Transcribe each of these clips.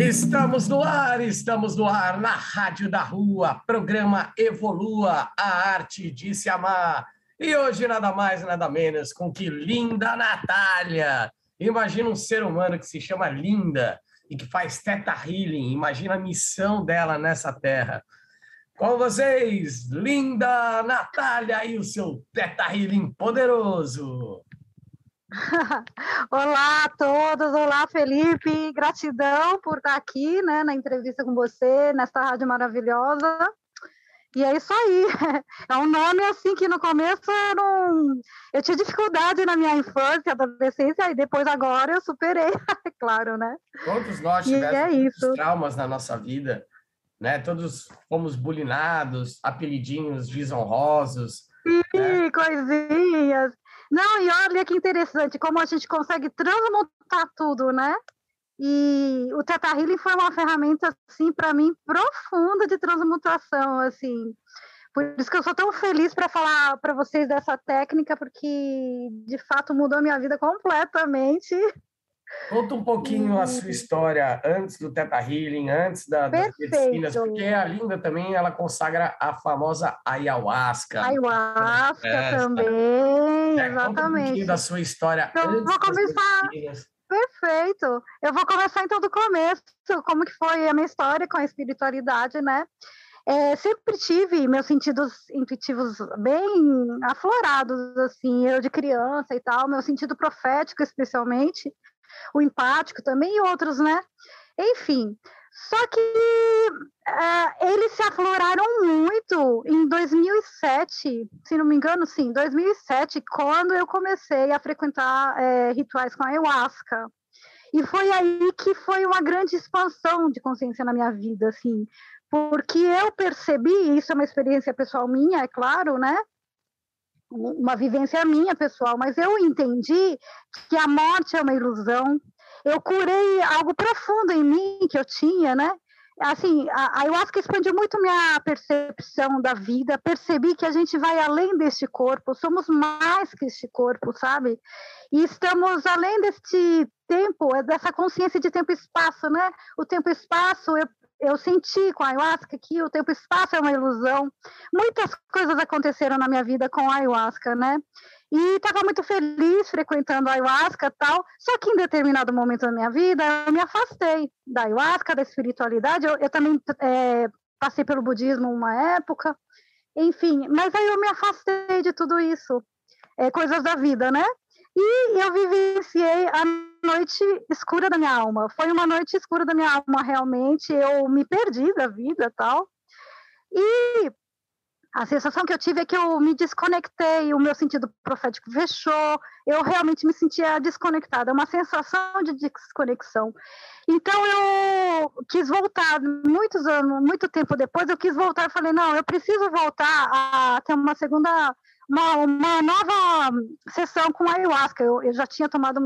Estamos no ar, estamos no ar na Rádio da Rua, programa Evolua, a arte de se amar. E hoje nada mais, nada menos com que linda Natália. Imagina um ser humano que se chama Linda e que faz teta healing. Imagina a missão dela nessa terra. Com vocês, linda Natália e o seu teta healing poderoso. olá a todos, olá Felipe, gratidão por estar aqui né, na entrevista com você, nesta rádio maravilhosa. E é isso aí, é um nome assim que no começo eu, não... eu tinha dificuldade na minha infância, adolescência, e depois agora eu superei, é claro, né? Todos nós tivemos é traumas na nossa vida, né? Todos fomos bulinados, apelidinhos desonrosos. Sim, né? coisinhas. Não, e olha que interessante, como a gente consegue transmutar tudo, né? E o Teta Healing foi uma ferramenta, assim, para mim, profunda de transmutação, assim. Por isso que eu sou tão feliz para falar para vocês dessa técnica, porque de fato mudou minha vida completamente. Conta um pouquinho a sua história antes do Teta Healing, antes da, das medicinas, porque a Linda também ela consagra a famosa ayahuasca. Ayahuasca é, também, é, exatamente. Conta um pouquinho da sua história então, antes vou começar. Perfeito. Eu vou começar então do começo, como que foi a minha história com a espiritualidade, né? É, sempre tive meus sentidos intuitivos bem aflorados, assim, eu de criança e tal, meu sentido profético especialmente, o empático também e outros, né? Enfim, só que uh, eles se afloraram muito em 2007, se não me engano, sim, 2007, quando eu comecei a frequentar é, rituais com ayahuasca. E foi aí que foi uma grande expansão de consciência na minha vida, assim, porque eu percebi, isso é uma experiência pessoal minha, é claro, né? Uma vivência minha pessoal, mas eu entendi que a morte é uma ilusão. Eu curei algo profundo em mim que eu tinha, né? Assim, a, a ayahuasca expandiu muito minha percepção da vida. Percebi que a gente vai além deste corpo, somos mais que este corpo, sabe? E estamos além deste tempo, é dessa consciência de tempo e espaço, né? O tempo e espaço, eu eu senti com a ayahuasca que o tempo e espaço é uma ilusão. Muitas coisas aconteceram na minha vida com a ayahuasca, né? E estava muito feliz frequentando a ayahuasca tal, só que em determinado momento da minha vida eu me afastei da ayahuasca, da espiritualidade. Eu, eu também é, passei pelo budismo uma época, enfim, mas aí eu me afastei de tudo isso, é, coisas da vida, né? E eu vivenciei a noite escura da minha alma. Foi uma noite escura da minha alma, realmente. Eu me perdi da vida tal. E a sensação que eu tive é que eu me desconectei, o meu sentido profético fechou, eu realmente me sentia desconectada, uma sensação de desconexão. Então eu quis voltar, muitos anos, muito tempo depois, eu quis voltar e falei, não, eu preciso voltar a ter uma segunda uma, uma nova sessão com ayahuasca. Eu, eu já tinha tomado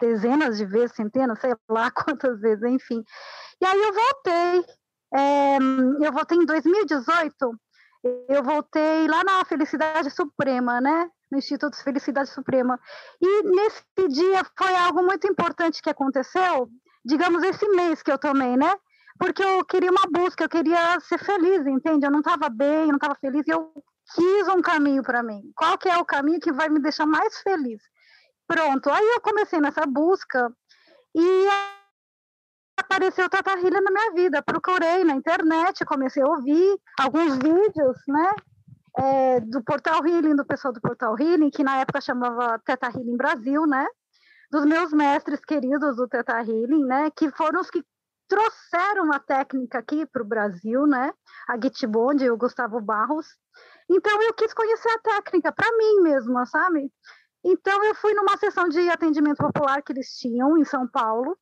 dezenas de vezes, centenas, sei lá quantas vezes, enfim. E aí eu voltei. É, eu voltei em 2018. Eu voltei lá na Felicidade Suprema, né? No Instituto Felicidade Suprema. E nesse dia foi algo muito importante que aconteceu, digamos, esse mês que eu tomei, né? Porque eu queria uma busca, eu queria ser feliz, entende? Eu não estava bem, eu não estava feliz, e eu quis um caminho para mim. Qual que é o caminho que vai me deixar mais feliz? Pronto, aí eu comecei nessa busca e apareceu Tata Healing na minha vida. Procurei na internet, comecei a ouvir alguns vídeos, né? É, do Portal Healing, do pessoal do Portal Healing, que na época chamava Teta Healing Brasil, né? Dos meus mestres queridos do Teta Healing, né? Que foram os que trouxeram a técnica aqui para o Brasil, né? A Gitbond e o Gustavo Barros. Então eu quis conhecer a técnica para mim mesma, sabe? Então eu fui numa sessão de atendimento popular que eles tinham em São Paulo.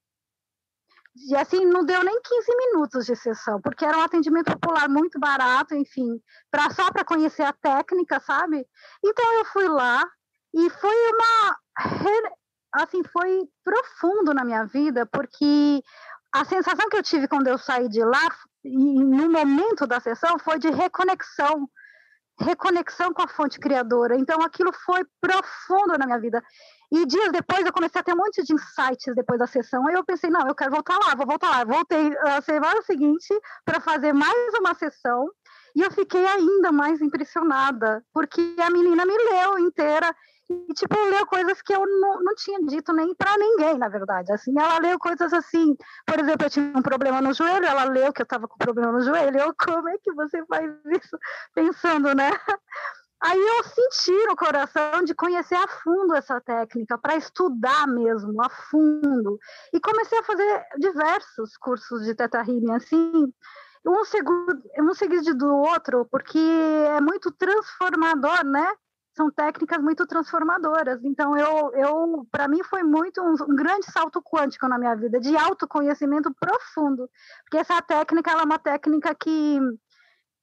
E assim, não deu nem 15 minutos de sessão, porque era um atendimento popular muito barato, enfim, pra, só para conhecer a técnica, sabe? Então eu fui lá e foi uma assim, foi profundo na minha vida, porque a sensação que eu tive quando eu saí de lá, no momento da sessão, foi de reconexão reconexão com a fonte criadora. Então, aquilo foi profundo na minha vida. E dias depois, eu comecei a ter um monte de insights depois da sessão. Aí eu pensei, não, eu quero voltar lá, vou voltar lá. Voltei a semana seguinte para fazer mais uma sessão. E eu fiquei ainda mais impressionada, porque a menina me leu inteira e, tipo, leu coisas que eu não, não tinha dito nem para ninguém, na verdade. Assim, ela leu coisas assim, por exemplo, eu tinha um problema no joelho, ela leu que eu estava com problema no joelho. Eu, como é que você faz isso? Pensando, né? Aí eu senti no coração de conhecer a fundo essa técnica, para estudar mesmo, a fundo. E comecei a fazer diversos cursos de Teta Healing, assim, um segundo, um seguido do outro, porque é muito transformador, né? São técnicas muito transformadoras. Então, eu, eu para mim, foi muito um, um, grande salto quântico na minha vida, de autoconhecimento profundo. Porque essa técnica ela é uma técnica que,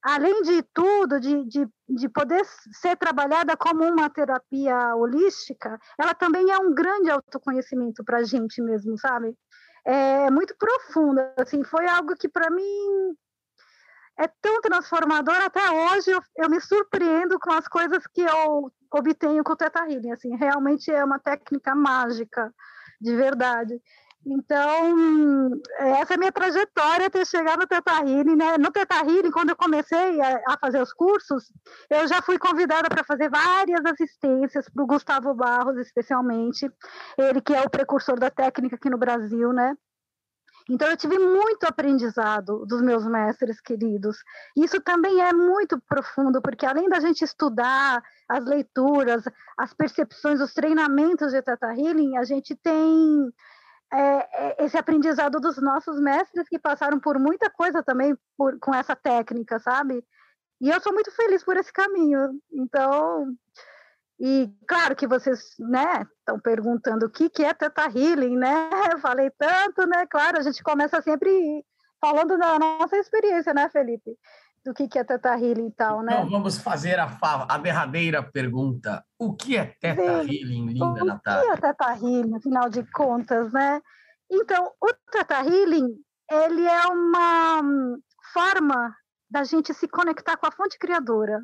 além de tudo, de, de, de poder ser trabalhada como uma terapia holística, ela também é um grande autoconhecimento para a gente mesmo, sabe? É muito profunda, assim, foi algo que para mim é tão transformador até hoje eu, eu, me surpreendo com as coisas que eu obtenho com o Teta Healing, assim, realmente é uma técnica mágica, de verdade. Então, essa é a minha trajetória até chegar no Teta Healing, né? No Teta Healing, quando eu comecei a, a fazer os cursos, eu já fui convidada para fazer várias assistências para o Gustavo Barros, especialmente, ele que é o precursor da técnica aqui no Brasil, né? Então, eu tive muito aprendizado dos meus mestres queridos. Isso também é muito profundo, porque além da gente estudar as leituras, as percepções, os treinamentos de Teta Healing, a gente tem é, é, esse aprendizado dos nossos mestres que passaram por muita coisa também por, com essa técnica, sabe? E eu sou muito feliz por esse caminho. Então, e claro que vocês, né, estão perguntando o que, que é Teta Healing, né? Eu falei tanto, né? Claro, a gente começa sempre falando da nossa experiência, né, Felipe? Do que, que é Teta Healing e tal, né? Então, vamos fazer a, a derradeira pergunta. O que é Teta Sim. Healing, linda o Natália? O que é Teta Healing, afinal de contas, né? Então, o Teta Healing, ele é uma forma da gente se conectar com a fonte criadora.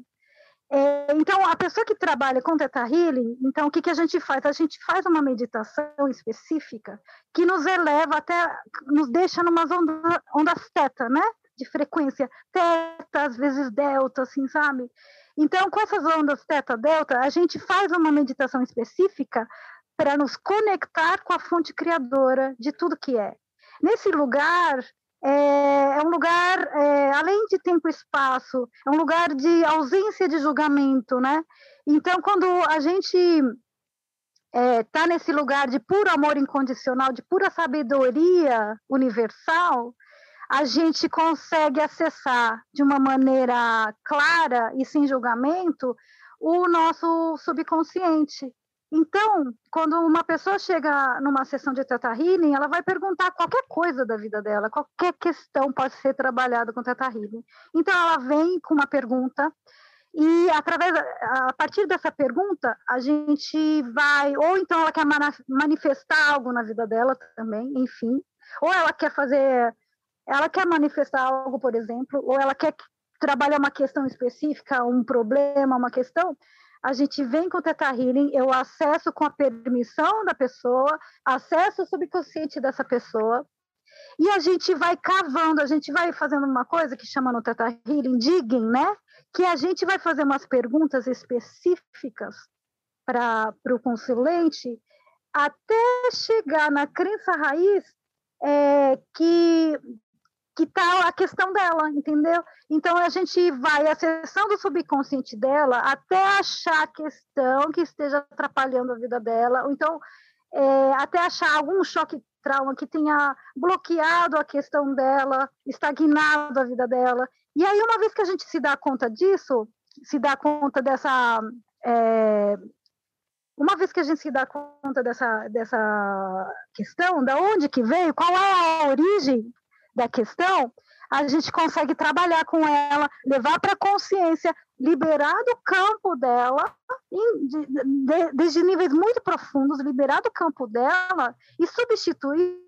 É, então, a pessoa que trabalha com Theta Healing, então, o que, que a gente faz? A gente faz uma meditação específica que nos eleva até, nos deixa numas onda, ondas teta, né? De frequência teta, às vezes delta, assim, sabe? Então, com essas ondas teta, delta, a gente faz uma meditação específica para nos conectar com a fonte criadora de tudo que é. Nesse lugar, é, é um lugar, é, além de tempo e espaço, é um lugar de ausência de julgamento, né? Então, quando a gente está é, tá nesse lugar de puro amor incondicional, de pura sabedoria universal, a gente consegue acessar de uma maneira clara e sem julgamento o nosso subconsciente. Então, quando uma pessoa chega numa sessão de Teta Healing, ela vai perguntar qualquer coisa da vida dela, qualquer questão pode ser trabalhada com Teta Healing. Então, ela vem com uma pergunta e através a partir dessa pergunta, a gente vai ou então ela quer manifestar algo na vida dela também, enfim, ou ela quer fazer ela quer manifestar algo, por exemplo, ou ela quer trabalhar uma questão específica, um problema, uma questão, a gente vem com o Teta Healing, eu acesso com a permissão da pessoa, acesso o subconsciente dessa pessoa, e a gente vai cavando, a gente vai fazendo uma coisa que chama no Teta Healing digging, né? Que a gente vai fazer umas perguntas específicas para o consulente até chegar na crença raiz é, que que está a questão dela, entendeu? Então a gente vai acessando o subconsciente dela até achar a questão que esteja atrapalhando a vida dela, ou então é, até achar algum choque trauma que tenha bloqueado a questão dela, estagnado a vida dela. E aí uma vez que a gente se dá conta disso, se dá conta dessa é, uma vez que a gente se dá conta dessa, dessa questão, da onde que veio, qual é a origem da questão, a gente consegue trabalhar com ela, levar para a consciência, liberar do campo dela, de, de, desde níveis muito profundos, liberar do campo dela e substituir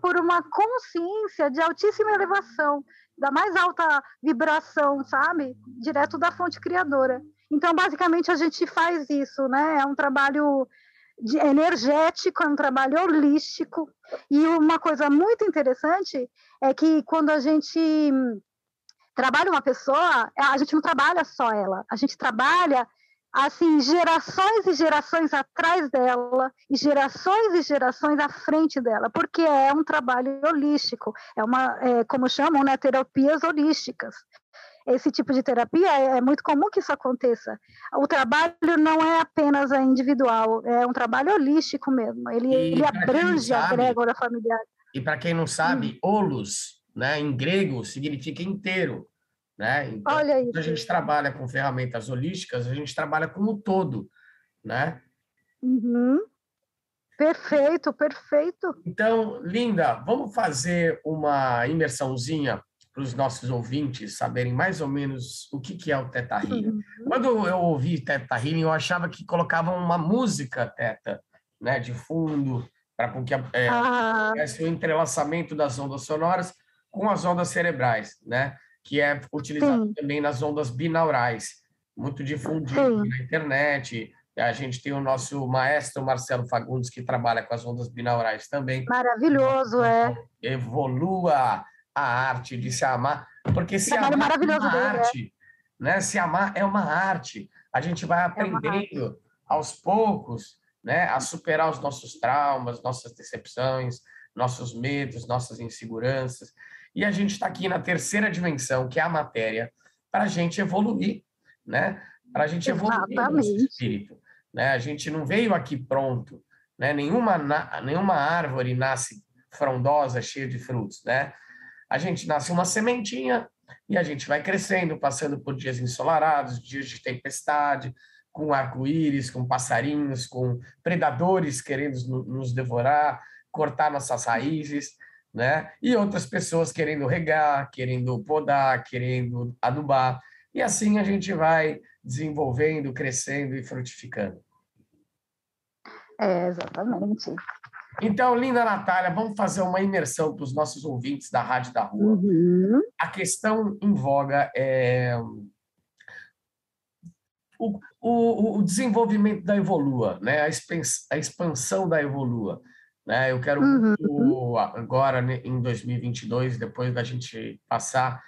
por uma consciência de altíssima elevação, da mais alta vibração, sabe? Direto da fonte criadora. Então, basicamente, a gente faz isso, né? É um trabalho de, energético, é um trabalho holístico. E uma coisa muito interessante é que quando a gente trabalha uma pessoa, a gente não trabalha só ela, a gente trabalha assim gerações e gerações atrás dela e gerações e gerações à frente dela, porque é um trabalho holístico, é uma, é, como chamam, né, terapias holísticas esse tipo de terapia, é, é muito comum que isso aconteça. O trabalho não é apenas individual, é um trabalho holístico mesmo. Ele, ele abrange a egrégora familiar. E para quem não sabe, hum. olos, né, em grego, significa inteiro. Né? Então, Olha isso. Quando a gente trabalha com ferramentas holísticas, a gente trabalha como todo, né? Uhum. Perfeito, perfeito. Então, Linda, vamos fazer uma imersãozinha para os nossos ouvintes saberem mais ou menos o que, que é o Teta Healing. Uhum. Quando eu ouvi Teta Healing, eu achava que colocavam uma música Teta, né, de fundo, para com que é, ah. o entrelaçamento das ondas sonoras com as ondas cerebrais, né, que é utilizado Sim. também nas ondas binaurais, muito difundido Sim. na internet. A gente tem o nosso maestro Marcelo Fagundes, que trabalha com as ondas binaurais também. Maravilhoso, é. Evolua a arte de se amar, porque se amar é uma dele, é. arte, né? Se amar é uma arte. A gente vai é aprendendo aos poucos, né, a superar os nossos traumas, nossas decepções, nossos medos, nossas inseguranças. E a gente está aqui na terceira dimensão, que é a matéria, para a gente evoluir, né? Para a gente evoluir o nosso espírito. Né? A gente não veio aqui pronto, né? Nenhuma, nenhuma árvore nasce frondosa, cheia de frutos, né? A gente nasce uma sementinha e a gente vai crescendo, passando por dias ensolarados, dias de tempestade, com arco-íris, com passarinhos, com predadores querendo nos devorar, cortar nossas raízes, né? E outras pessoas querendo regar, querendo podar, querendo adubar. E assim a gente vai desenvolvendo, crescendo e frutificando. É, exatamente. Então, linda Natália, vamos fazer uma imersão para os nossos ouvintes da Rádio da Rua. Uhum. A questão em voga é o, o, o desenvolvimento da Evolua, né? a, expansão da Evolua. Né? Eu quero uhum. agora, né, em 2022, depois da gente passar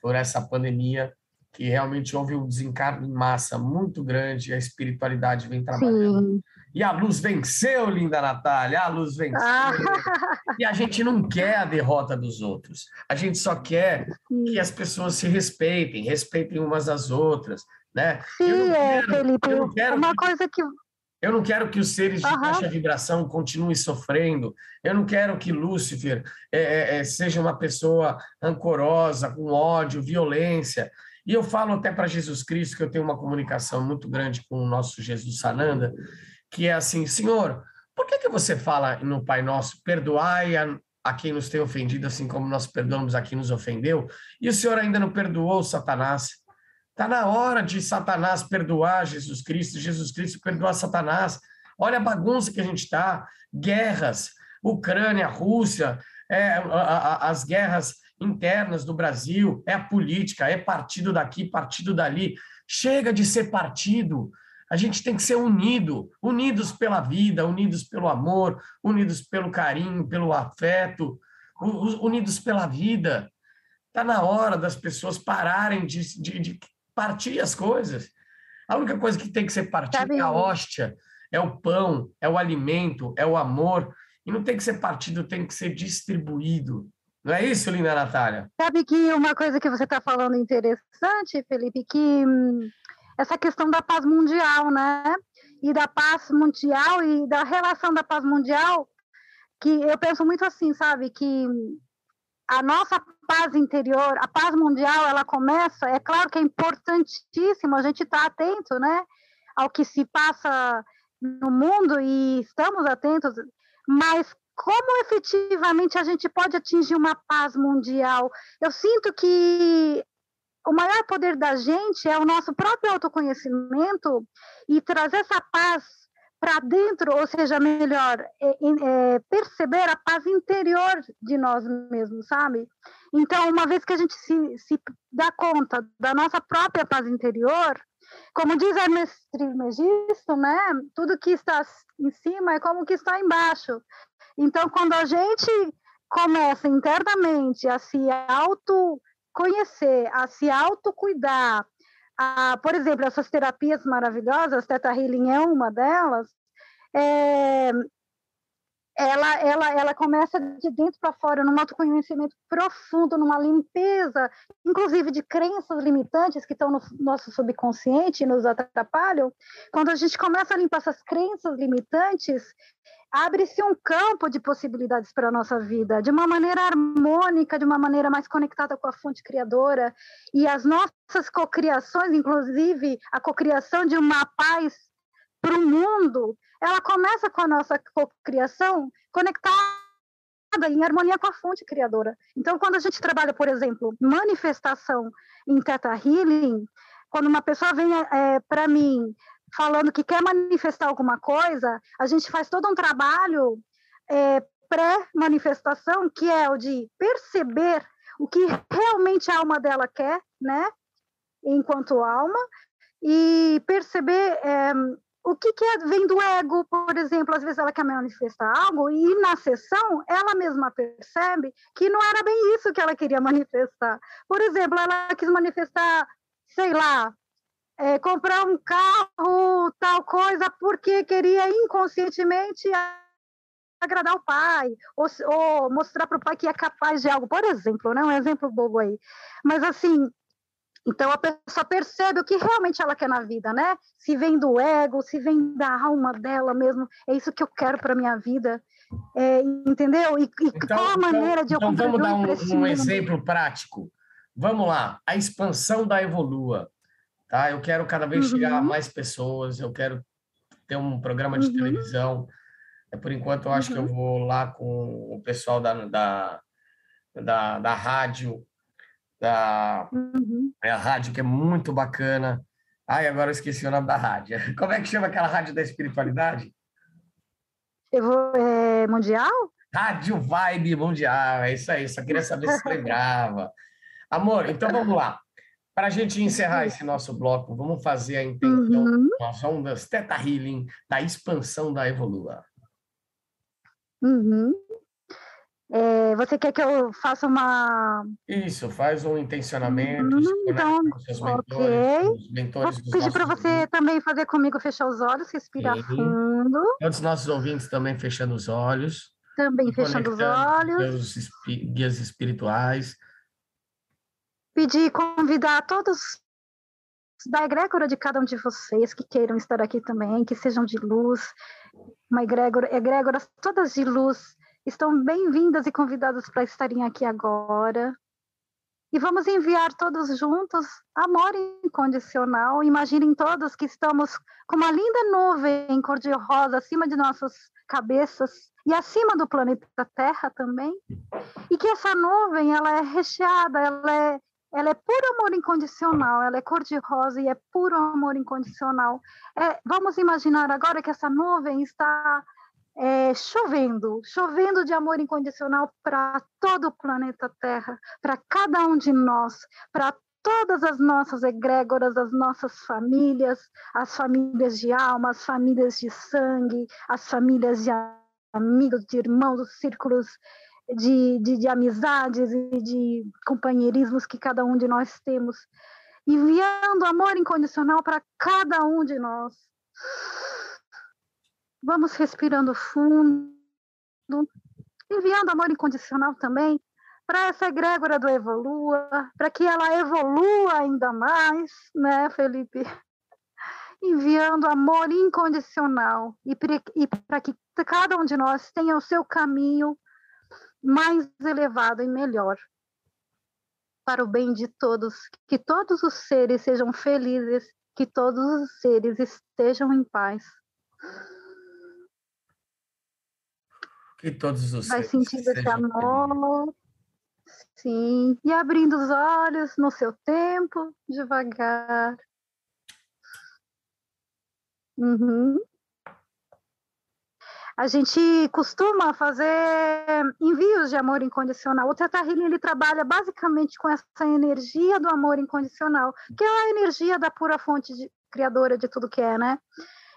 por essa pandemia, que realmente houve um desencargo em massa muito grande, a espiritualidade vem trabalhando. Sim. E a luz venceu, linda Natália, a luz venceu. Ah. E a gente não quer a derrota dos outros. A gente só quer que as pessoas se respeitem, respeitem umas às outras, né? Sim, é, Felipe. uma que... coisa que eu não quero que os seres de uhum. baixa vibração continuem sofrendo. Eu não quero que Lúcifer é, é, é, seja uma pessoa rancorosa, com ódio, violência. E eu falo até para Jesus Cristo, que eu tenho uma comunicação muito grande com o nosso Jesus Sananda, que é assim, Senhor, por que, que você fala no Pai Nosso, perdoai a, a quem nos tem ofendido, assim como nós perdoamos a quem nos ofendeu, e o Senhor ainda não perdoou Satanás? Está na hora de Satanás perdoar Jesus Cristo, Jesus Cristo perdoar Satanás. Olha a bagunça que a gente está, guerras, Ucrânia, Rússia, é, a, a, as guerras internas do Brasil, é a política, é partido daqui, partido dali. Chega de ser partido. A gente tem que ser unido, unidos pela vida, unidos pelo amor, unidos pelo carinho, pelo afeto, unidos pela vida. Está na hora das pessoas pararem de, de, de partir as coisas. A única coisa que tem que ser partida é a hóstia, é o pão, é o alimento, é o amor. E não tem que ser partido, tem que ser distribuído. Não é isso, linda Natália? Sabe que uma coisa que você está falando interessante, Felipe, que hum, essa questão da paz mundial, né? E da paz mundial e da relação da paz mundial, que eu penso muito assim, sabe? Que a nossa paz interior, a paz mundial, ela começa, é claro que é importantíssimo a gente estar tá atento, né, ao que se passa no mundo e estamos atentos, mas como efetivamente a gente pode atingir uma paz mundial? Eu sinto que o maior poder da gente é o nosso próprio autoconhecimento e trazer essa paz para dentro, ou seja, melhor, é, é, perceber a paz interior de nós mesmos, sabe? Então, uma vez que a gente se, se dá conta da nossa própria paz interior, como diz Hermes Trismegisto, né? Tudo que está em cima é como que está embaixo. Então, quando a gente começa internamente a se autoconhecer, a se autocuidar, a, por exemplo, essas terapias maravilhosas, Teta Healing é uma delas, é, ela, ela, ela começa de dentro para fora, num autoconhecimento profundo, numa limpeza, inclusive de crenças limitantes que estão no nosso subconsciente e nos atrapalham. Quando a gente começa a limpar essas crenças limitantes, abre-se um campo de possibilidades para a nossa vida, de uma maneira harmônica, de uma maneira mais conectada com a fonte criadora. E as nossas cocriações, inclusive a cocriação de uma paz para o mundo, ela começa com a nossa cocriação conectada em harmonia com a fonte criadora. Então, quando a gente trabalha, por exemplo, manifestação em Theta Healing, quando uma pessoa vem é, para mim falando que quer manifestar alguma coisa, a gente faz todo um trabalho é, pré-manifestação, que é o de perceber o que realmente a alma dela quer, né, enquanto alma, e perceber é, o que, que é, vem do ego, por exemplo, às vezes ela quer manifestar algo e na sessão ela mesma percebe que não era bem isso que ela queria manifestar. Por exemplo, ela quis manifestar, sei lá, é, comprar um carro, tal coisa, porque queria inconscientemente agradar o pai, ou, ou mostrar para o pai que é capaz de algo, por exemplo, né? um exemplo bobo aí. Mas assim, então a pessoa percebe o que realmente ela quer na vida, né? Se vem do ego, se vem da alma dela mesmo, é isso que eu quero para minha vida. É, entendeu? E, e então, qual a então, maneira de eu Então vamos dar um, um exemplo prático. Vamos lá, a expansão da Evolua. Tá? Eu quero cada vez uhum. chegar a mais pessoas, eu quero ter um programa de uhum. televisão. É, por enquanto, eu acho uhum. que eu uhum. vou lá com o pessoal da, da, da, da rádio da uhum. é a rádio que é muito bacana. Ai, agora eu esqueci o nome da rádio. Como é que chama aquela rádio da espiritualidade? Eu vou, é, mundial? Rádio Vibe Mundial, é isso aí. Só queria saber se lembrava. Amor, então vamos lá. Para a gente encerrar esse nosso bloco, vamos fazer a intenção uhum. das ondas Teta Healing da expansão da Evolua. Uhum. É, você quer que eu faça uma. Isso, faz um intencionamento. Hum, então, mentores, ok. Mentores Vou pedir para você ouvintes. também fazer comigo fechar os olhos, respirar Sim. fundo. Todos os nossos ouvintes também fechando os olhos. Também fechando os olhos. Os guias espirituais. Pedir, convidar todos da egrégora de cada um de vocês que queiram estar aqui também, que sejam de luz, uma egrégora, egrégoras todas de luz estão bem-vindas e convidadas para estarem aqui agora. E vamos enviar todos juntos amor incondicional. Imaginem todos que estamos com uma linda nuvem cor-de-rosa acima de nossas cabeças e acima do planeta Terra também. E que essa nuvem ela é recheada, ela é, ela é puro amor incondicional, ela é cor-de-rosa e é puro amor incondicional. É, vamos imaginar agora que essa nuvem está é, chovendo, chovendo de amor incondicional para todo o planeta Terra, para cada um de nós, para todas as nossas egrégoras, as nossas famílias, as famílias de alma, as famílias de sangue, as famílias de amigos, de irmãos, os círculos de, de, de amizades e de companheirismos que cada um de nós temos, enviando amor incondicional para cada um de nós. Vamos respirando fundo, enviando amor incondicional também para essa egrégora do Evolua, para que ela evolua ainda mais, né, Felipe? Enviando amor incondicional e para que cada um de nós tenha o seu caminho mais elevado e melhor para o bem de todos, que todos os seres sejam felizes, que todos os seres estejam em paz. Que todos os Vai sentindo esse amor. Sim. E abrindo os olhos no seu tempo, devagar. Uhum. A gente costuma fazer envios de amor incondicional. O Teta ele trabalha basicamente com essa energia do amor incondicional, que é a energia da pura fonte de, criadora de tudo que é, né?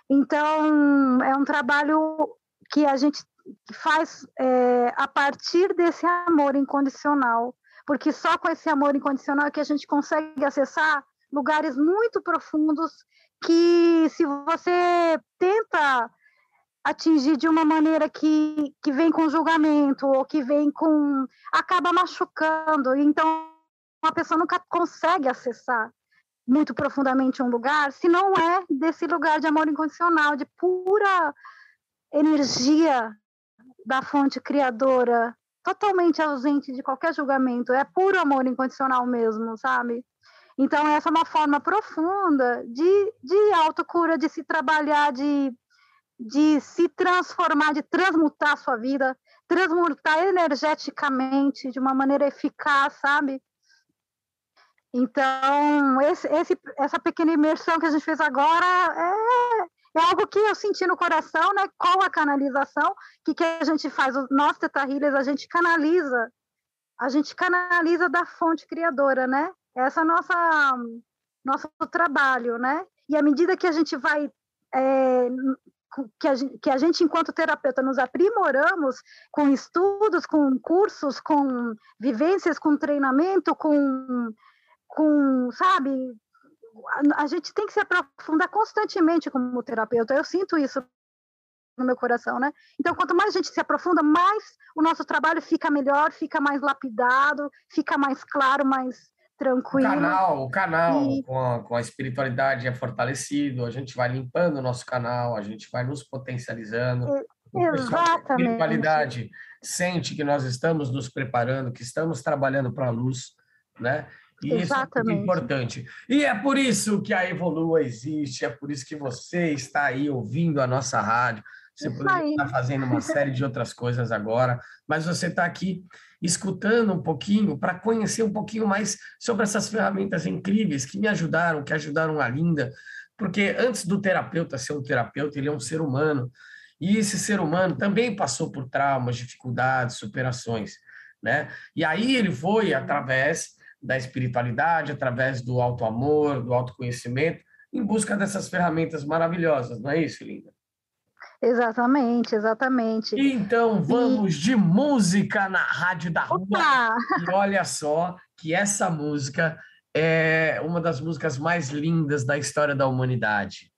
Então, é um trabalho que a gente faz é, a partir desse amor incondicional, porque só com esse amor incondicional é que a gente consegue acessar lugares muito profundos que se você tenta atingir de uma maneira que, que vem com julgamento ou que vem com acaba machucando então a pessoa nunca consegue acessar muito profundamente um lugar se não é desse lugar de amor incondicional de pura energia da fonte criadora, totalmente ausente de qualquer julgamento, é puro amor incondicional mesmo, sabe? Então, essa é uma forma profunda de, de autocura, de se trabalhar, de, de se transformar, de transmutar a sua vida, transmutar energeticamente de uma maneira eficaz, sabe? Então, esse, esse, essa pequena imersão que a gente fez agora é, é algo que eu senti no coração, né? Com a canalização, que que a gente faz? Nós, Teta Healers, a gente canaliza, a gente canaliza da fonte criadora, né? Essa é nossa nosso trabalho, né? E à medida que a gente vai é, que a, gente, que a gente, enquanto terapeuta, nos aprimoramos com estudos, com cursos, com vivências, com treinamento, com, com sabe, a, gente tem que se aprofundar constantemente como terapeuta. Eu sinto isso no meu coração, né? Então, quanto mais a gente se aprofunda, mais o nosso trabalho fica melhor, fica mais lapidado, fica mais claro, mais tranquilo. O canal, o canal e... com, a, com a espiritualidade é fortalecido, a gente vai limpando o nosso canal, a gente vai nos potencializando. Exatamente. A espiritualidade sente que nós estamos nos preparando, que estamos trabalhando para a luz, né? E Exatamente. isso é importante. E é por isso que a Evolua existe, é por isso que você está aí ouvindo a nossa rádio. Você isso poderia aí. estar fazendo uma série de outras coisas agora, mas você está aqui escutando um pouquinho para conhecer um pouquinho mais sobre essas ferramentas incríveis que me ajudaram, que ajudaram a Linda, porque antes do terapeuta ser um terapeuta, ele é um ser humano. E esse ser humano também passou por traumas, dificuldades, superações, né? E aí ele foi através da espiritualidade, através do alto amor, do autoconhecimento, em busca dessas ferramentas maravilhosas, não é isso, Linda? Exatamente, exatamente. Então vamos e... de música na Rádio da Rua. Opa! E olha só que essa música é uma das músicas mais lindas da história da humanidade.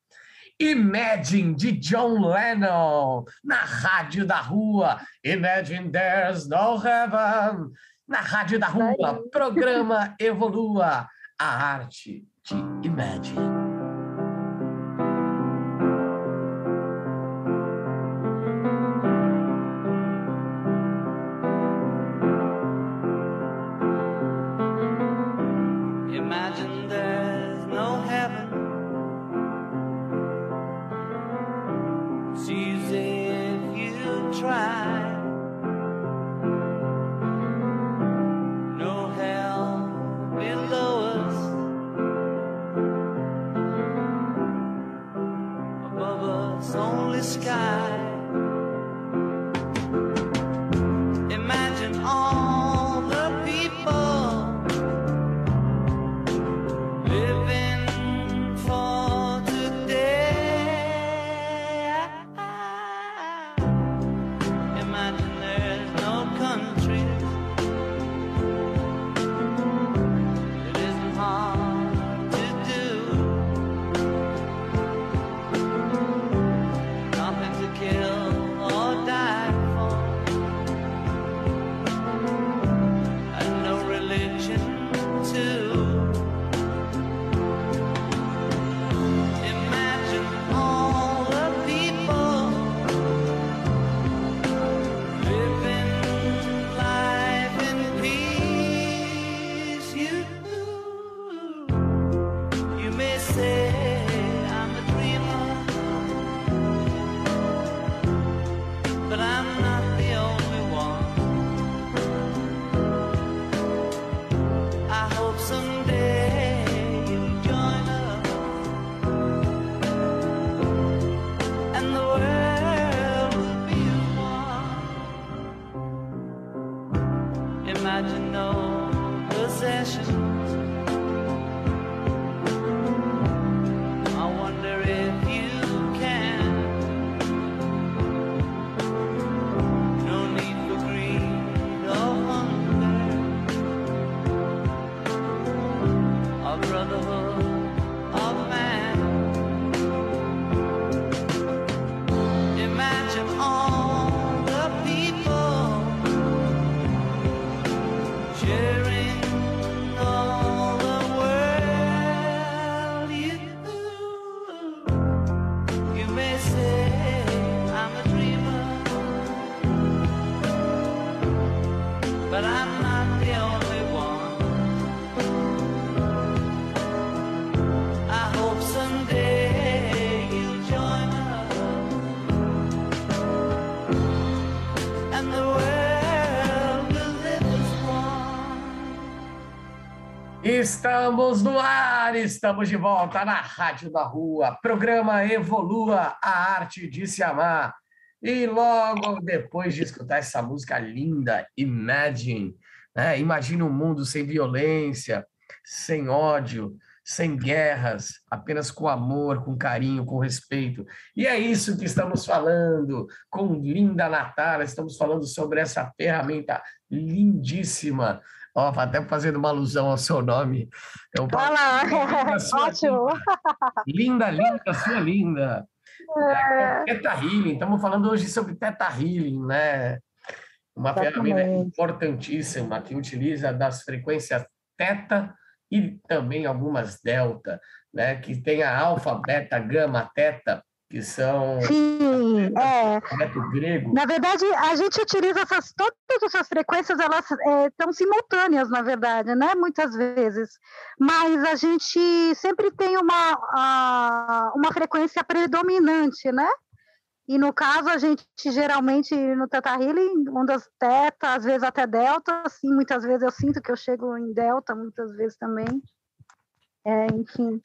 Imagine de John Lennon na Rádio da Rua. Imagine there's no heaven na Rádio da Rua. Programa Evolua a arte de Imagine. Estamos no ar, estamos de volta na Rádio da Rua, programa Evolua a Arte de Se Amar. E logo depois de escutar essa música linda, Imagine, né? imagina um mundo sem violência, sem ódio, sem guerras, apenas com amor, com carinho, com respeito. E é isso que estamos falando com Linda Natália, estamos falando sobre essa ferramenta lindíssima Ó, até fazendo uma alusão ao seu nome. Eu falo, Olá, ótimo. Linda, linda, sua linda. É. Teta Healing, estamos falando hoje sobre Teta Healing, né? Uma Exatamente. ferramenta importantíssima que utiliza das frequências Teta e também algumas Delta, né? Que tem a alfa, beta, gama, teta, que são Sim, é. grego. Na verdade, a gente utiliza essas todas essas frequências, elas estão é, simultâneas, na verdade, né? Muitas vezes, mas a gente sempre tem uma a, uma frequência predominante, né? E no caso, a gente geralmente no Teta Healing, ondas teta, às vezes até delta, assim, muitas vezes eu sinto que eu chego em delta, muitas vezes também. É, enfim,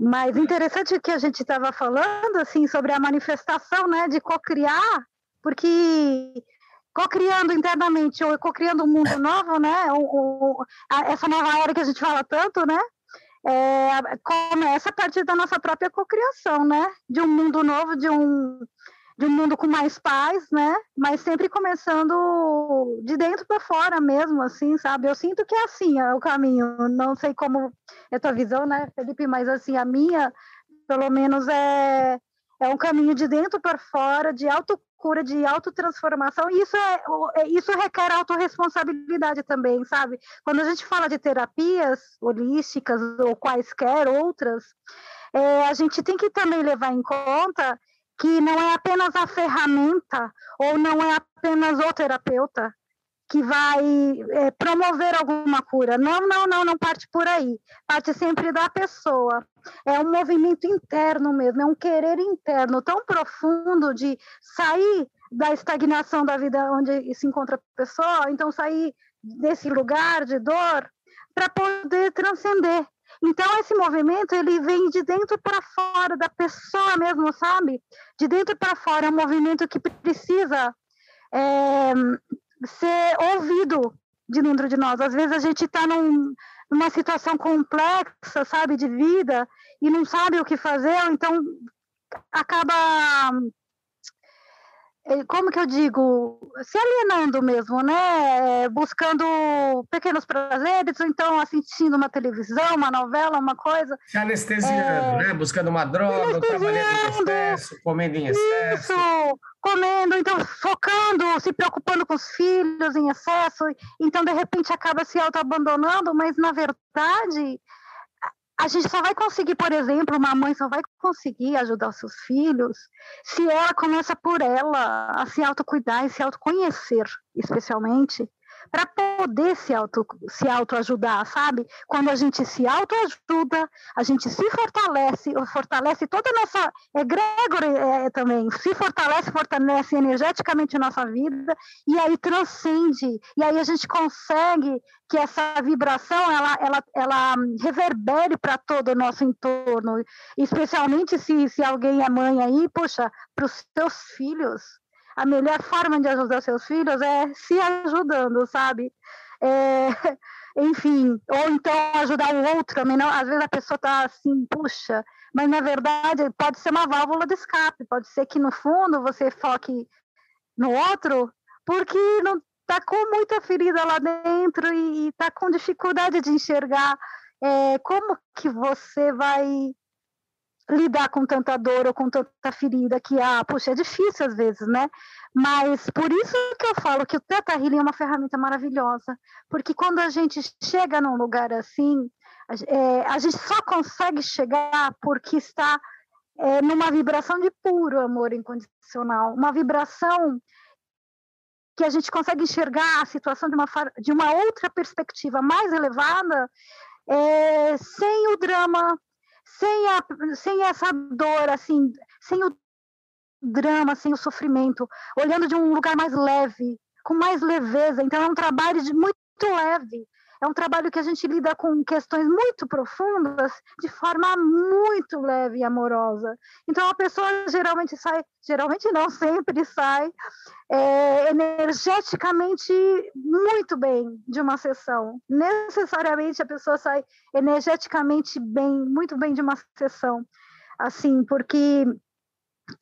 mas interessante que a gente estava falando assim sobre a manifestação, né, de cocriar, porque cocriando internamente ou cocriando um mundo novo, né, ou, essa nova era que a gente fala tanto, né, é, começa a partir da nossa própria cocriação, né, de um mundo novo, de um de um mundo com mais paz, né? Mas sempre começando de dentro para fora mesmo, assim, sabe? Eu sinto que é assim é o caminho. Não sei como é a tua visão, né, Felipe? Mas assim, a minha, pelo menos, é, é um caminho de dentro para fora, de autocura, de autotransformação. E isso, é, é, isso requer autorresponsabilidade também, sabe? Quando a gente fala de terapias holísticas ou quaisquer outras, é, a gente tem que também levar em conta que não é apenas a ferramenta ou não é apenas o terapeuta que vai é, promover alguma cura. Não, não, não, não parte por aí. Parte sempre da pessoa. É um movimento interno mesmo, é um querer interno tão profundo de sair da estagnação da vida onde se encontra a pessoa, então sair desse lugar de dor para poder transcender. Então esse movimento ele vem de dentro para fora da pessoa mesmo, sabe? De dentro para fora é um movimento que precisa é, ser ouvido de dentro de nós. Às vezes a gente está num, numa situação complexa, sabe, de vida e não sabe o que fazer, então acaba como que eu digo, se alienando mesmo, né? É, buscando pequenos prazeres, ou então assistindo uma televisão, uma novela, uma coisa. Se anestesiando, é... né? Buscando uma droga, trabalhando em excesso, comendo em excesso. Isso, comendo, então focando, se preocupando com os filhos em excesso, então de repente acaba se auto-abandonando, mas na verdade a gente só vai conseguir, por exemplo, uma mãe só vai conseguir ajudar os seus filhos se ela começa por ela a se autocuidar e se autoconhecer, especialmente, para poder se auto se autoajudar, sabe? Quando a gente se autoajuda, a gente se fortalece, fortalece toda a nossa egrégora é, também, se fortalece, fortalece energeticamente a nossa vida e aí transcende, e aí a gente consegue que essa vibração ela, ela, ela reverbere para todo o nosso entorno, especialmente se, se alguém é mãe aí, poxa, para os seus filhos, a melhor forma de ajudar seus filhos é se ajudando, sabe? É, enfim, ou então ajudar o outro também. Não, às vezes a pessoa está assim, puxa, mas na verdade pode ser uma válvula de escape, pode ser que no fundo você foque no outro, porque não está com muita ferida lá dentro e está com dificuldade de enxergar é, como que você vai lidar com tanta dor ou com tanta ferida que, ah, puxa, é difícil às vezes, né? Mas por isso que eu falo que o Teta Healing é uma ferramenta maravilhosa, porque quando a gente chega num lugar assim, é, a gente só consegue chegar porque está é, numa vibração de puro amor incondicional, uma vibração que a gente consegue enxergar a situação de uma, de uma outra perspectiva mais elevada, é, sem o drama, sem, a, sem essa dor, assim, sem o drama, sem o sofrimento, olhando de um lugar mais leve, com mais leveza. Então, é um trabalho de muito leve. É um trabalho que a gente lida com questões muito profundas de forma muito leve e amorosa. Então a pessoa geralmente sai, geralmente não sempre sai é, energeticamente muito bem de uma sessão. Necessariamente a pessoa sai energeticamente bem, muito bem de uma sessão. Assim, porque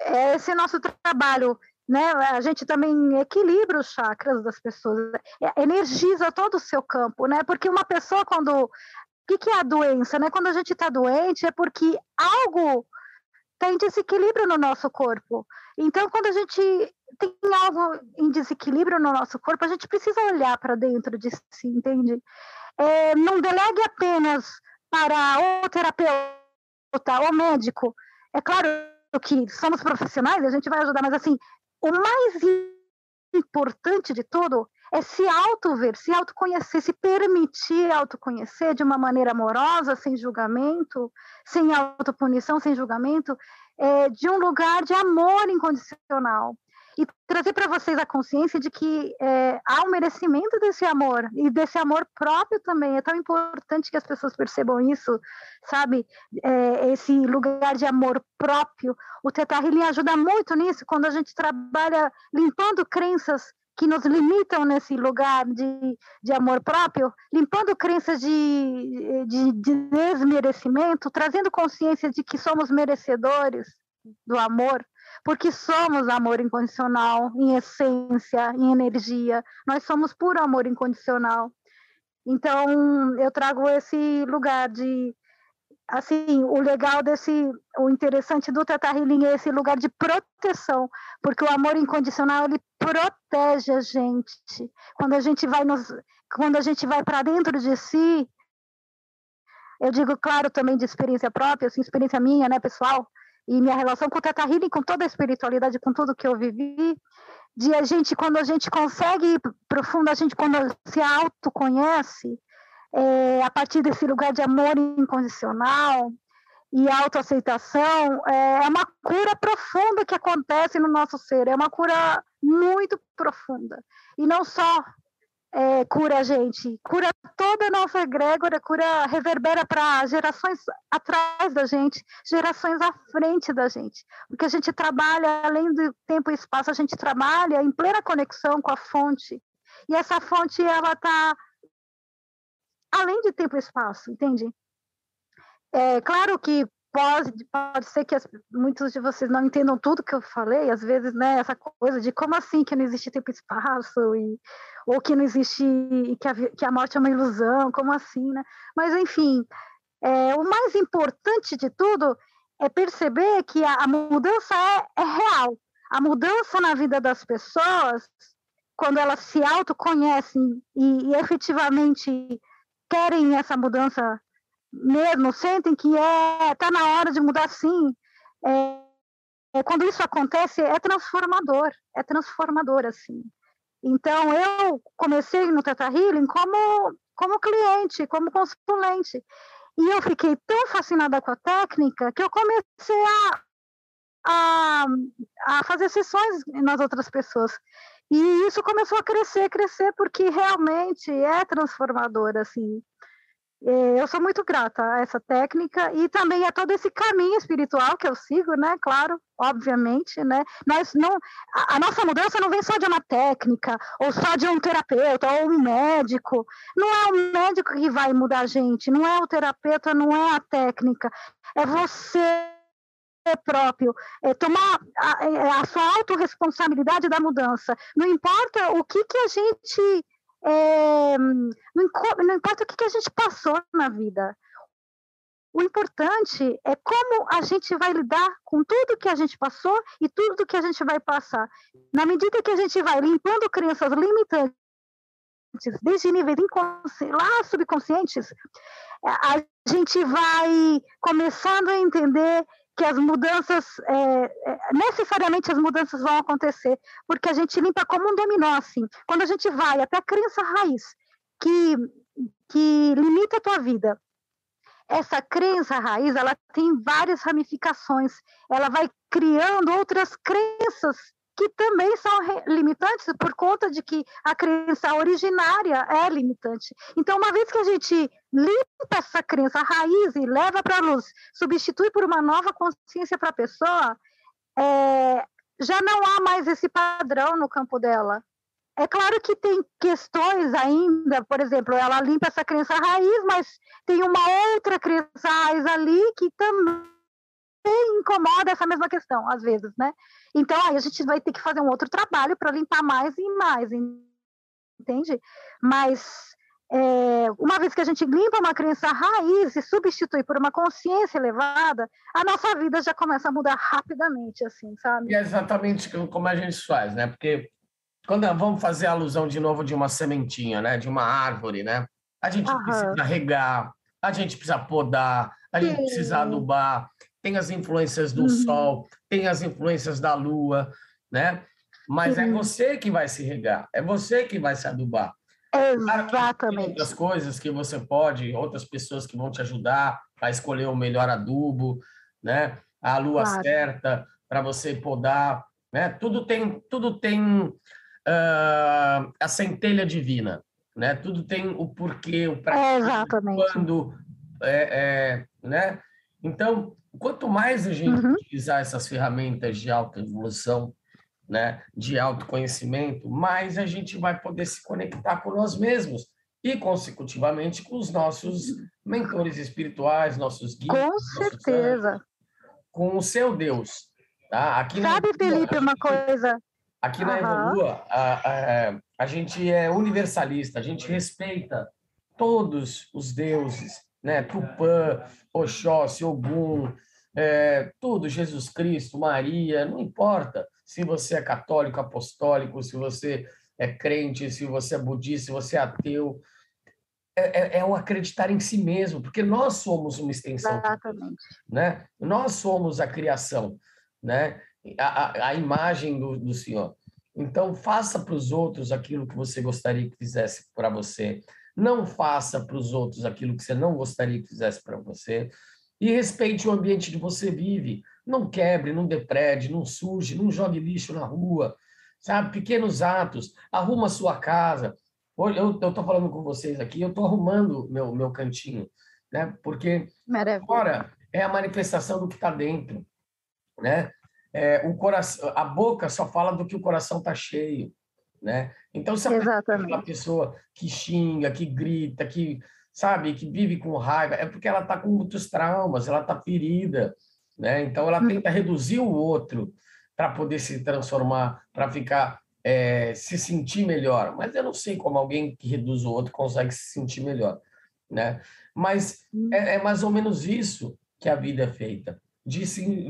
esse é nosso trabalho né? A gente também equilibra os chakras das pessoas, é, energiza todo o seu campo, né? Porque uma pessoa quando o que, que é a doença, né? Quando a gente está doente é porque algo tem desequilíbrio no nosso corpo. Então, quando a gente tem algo em desequilíbrio no nosso corpo, a gente precisa olhar para dentro de si, entende? É, não delegue apenas para o terapeuta, o médico. É claro que somos profissionais, a gente vai ajudar, mas assim, o mais importante de tudo é se autover, se autoconhecer, se permitir autoconhecer de uma maneira amorosa, sem julgamento, sem autopunição, sem julgamento, é, de um lugar de amor incondicional e trazer para vocês a consciência de que é, há um merecimento desse amor e desse amor próprio também. É tão importante que as pessoas percebam isso, sabe? É, esse lugar de amor próprio. O Teta Healing ajuda muito nisso quando a gente trabalha limpando crenças que nos limitam nesse lugar de, de amor próprio, limpando crenças de, de, de desmerecimento, trazendo consciência de que somos merecedores do amor porque somos amor incondicional, em essência, em energia, nós somos puro amor incondicional. Então, eu trago esse lugar de assim, o legal desse, o interessante do Teta Healing é esse lugar de proteção, porque o amor incondicional ele protege a gente. Quando a gente vai nos, quando a gente vai para dentro de si, eu digo, claro, também de experiência própria, assim, experiência minha, né, pessoal, e minha relação com o Teta Healing, com toda a espiritualidade, com tudo que eu vivi, de a gente, quando a gente consegue ir profundo, a gente quando se autoconhece, é, a partir desse lugar de amor incondicional e autoaceitação, é, é uma cura profunda que acontece no nosso ser, é uma cura muito profunda. E não só é, cura a gente, cura toda a nossa egrégora, cura, reverbera para gerações atrás da gente, gerações à frente da gente. Porque a gente trabalha, além do tempo e espaço, a gente trabalha em plena conexão com a fonte. E essa fonte, ela está além de tempo e espaço, entende? É claro que pode, pode ser que as, muitos de vocês não entendam tudo que eu falei, às vezes, né, essa coisa de como assim que não existe tempo e espaço, e, ou que não existe, que a, que a morte é uma ilusão, como assim, né? Mas, enfim, é, o mais importante de tudo é perceber que a, a mudança é, é real. A mudança na vida das pessoas, quando elas se autoconhecem e, e efetivamente querem essa mudança mesmo, sentem que é tá na hora de mudar sim. É, é, quando isso acontece, é transformador, é transformador assim. Então eu comecei no Teta Healing como como cliente, como consulente, e eu fiquei tão fascinada com a técnica que eu comecei a a, a fazer sessões nas outras pessoas. E isso começou a crescer, crescer, porque realmente é transformador, assim. É, eu sou muito grata a essa técnica e também a todo esse caminho espiritual que eu sigo, né? Claro, obviamente, né? Nós não, a, a, nossa mudança não vem só de uma técnica ou só de um terapeuta ou um médico. Não é o médico que vai mudar a gente, não é o terapeuta, não é a técnica, é você próprio, é, tomar a, é, a sua autorresponsabilidade da mudança. Não importa o que, que a gente. É, não, não, importa o que, que a gente passou na vida. O importante é como a gente vai lidar com tudo que a gente passou e tudo que a gente vai passar. Na medida que a gente vai limpando crenças limitantes, desde níveis lá subconscientes, a gente vai começando a entender que as mudanças, é, é, necessariamente as mudanças vão acontecer, porque a gente limpa como um dominó, assim. Quando a gente vai até a crença raiz, que, que limita a tua vida, essa crença raiz, ela tem várias ramificações, ela vai criando outras crenças que também são limitantes por conta de que a crença originária é limitante. Então, uma vez que a gente limpa essa crença raiz e leva para a luz, substitui por uma nova consciência para a pessoa, é, já não há mais esse padrão no campo dela. É claro que tem questões ainda, por exemplo, ela limpa essa crença raiz, mas tem uma outra crença raiz ali que também incomoda essa mesma questão, às vezes, né? Então, aí a gente vai ter que fazer um outro trabalho para limpar mais e mais, entende? Mas, é, uma vez que a gente limpa uma crença raiz e substitui por uma consciência elevada, a nossa vida já começa a mudar rapidamente, assim, sabe? E é exatamente como a gente faz, né? Porque quando vamos fazer alusão de novo de uma sementinha, né? De uma árvore, né? A gente Aham. precisa regar, a gente precisa podar, a gente Sim. precisa adubar, tem as influências do uhum. Sol, tem as influências da Lua, né? Mas é você que vai se regar, é você que vai se adubar. Exatamente. Outras coisas que você pode, outras pessoas que vão te ajudar a escolher o melhor adubo, né? A lua claro. certa para você podar, né? Tudo tem, tudo tem uh, a centelha divina, né? Tudo tem o porquê, o para Exatamente. quando, é, é, né? Então quanto mais a gente uhum. utilizar essas ferramentas de alta evolução, né, de autoconhecimento, mais a gente vai poder se conectar com nós mesmos e, consecutivamente, com os nossos mentores espirituais, nossos guias. Com certeza. com o seu Deus. Tá? Aqui Sabe, Felipe, uma coisa. Aqui na uhum. Evolua, a, a, a gente é universalista, a gente respeita todos os deuses, né? Tupã, Oxóssi, Ogum, é, tudo, Jesus Cristo, Maria, não importa se você é católico, apostólico, se você é crente, se você é budista, se você é ateu. É, é, é o acreditar em si mesmo, porque nós somos uma extensão. Exatamente. Né? Nós somos a criação, né? a, a, a imagem do, do Senhor. Então, faça para os outros aquilo que você gostaria que fizesse para você. Não faça para os outros aquilo que você não gostaria que fizesse para você. E respeite o ambiente que você vive. Não quebre, não deprede, não suje, não jogue lixo na rua. Sabe? Pequenos atos. Arruma a sua casa. Eu estou falando com vocês aqui, eu estou arrumando meu, meu cantinho. Né? Porque Maravilha. fora é a manifestação do que está dentro. Né? É, o coração, a boca só fala do que o coração está cheio né? Então, se a uma pessoa que xinga, que grita, que sabe, que vive com raiva, é porque ela está com muitos traumas, ela está ferida, né? Então, ela tenta reduzir o outro para poder se transformar, para ficar é, se sentir melhor. Mas eu não sei como alguém que reduz o outro consegue se sentir melhor, né? Mas é, é mais ou menos isso que a vida é feita. De,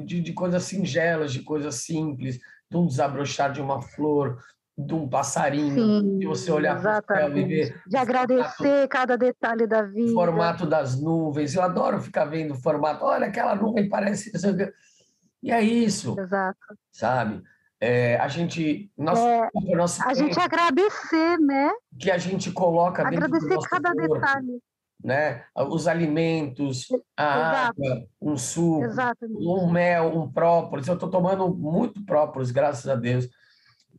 de, de coisas singelas, de coisas simples, de um desabrochar de uma flor, de um passarinho, Sim, de você olhar para o céu e ver. De agradecer formato, cada detalhe da vida. O formato das nuvens. Eu adoro ficar vendo o formato. Olha, aquela nuvem parece. E é isso. Exato. Sabe? É, a gente. Nosso, é, nosso a gente agradecer, né? Que a gente coloca agradecer dentro do nosso cada corpo, detalhe. Né? Os alimentos, a Exato. água, um suco, Exatamente. um mel, um própolis. Eu estou tomando muito própolis, graças a Deus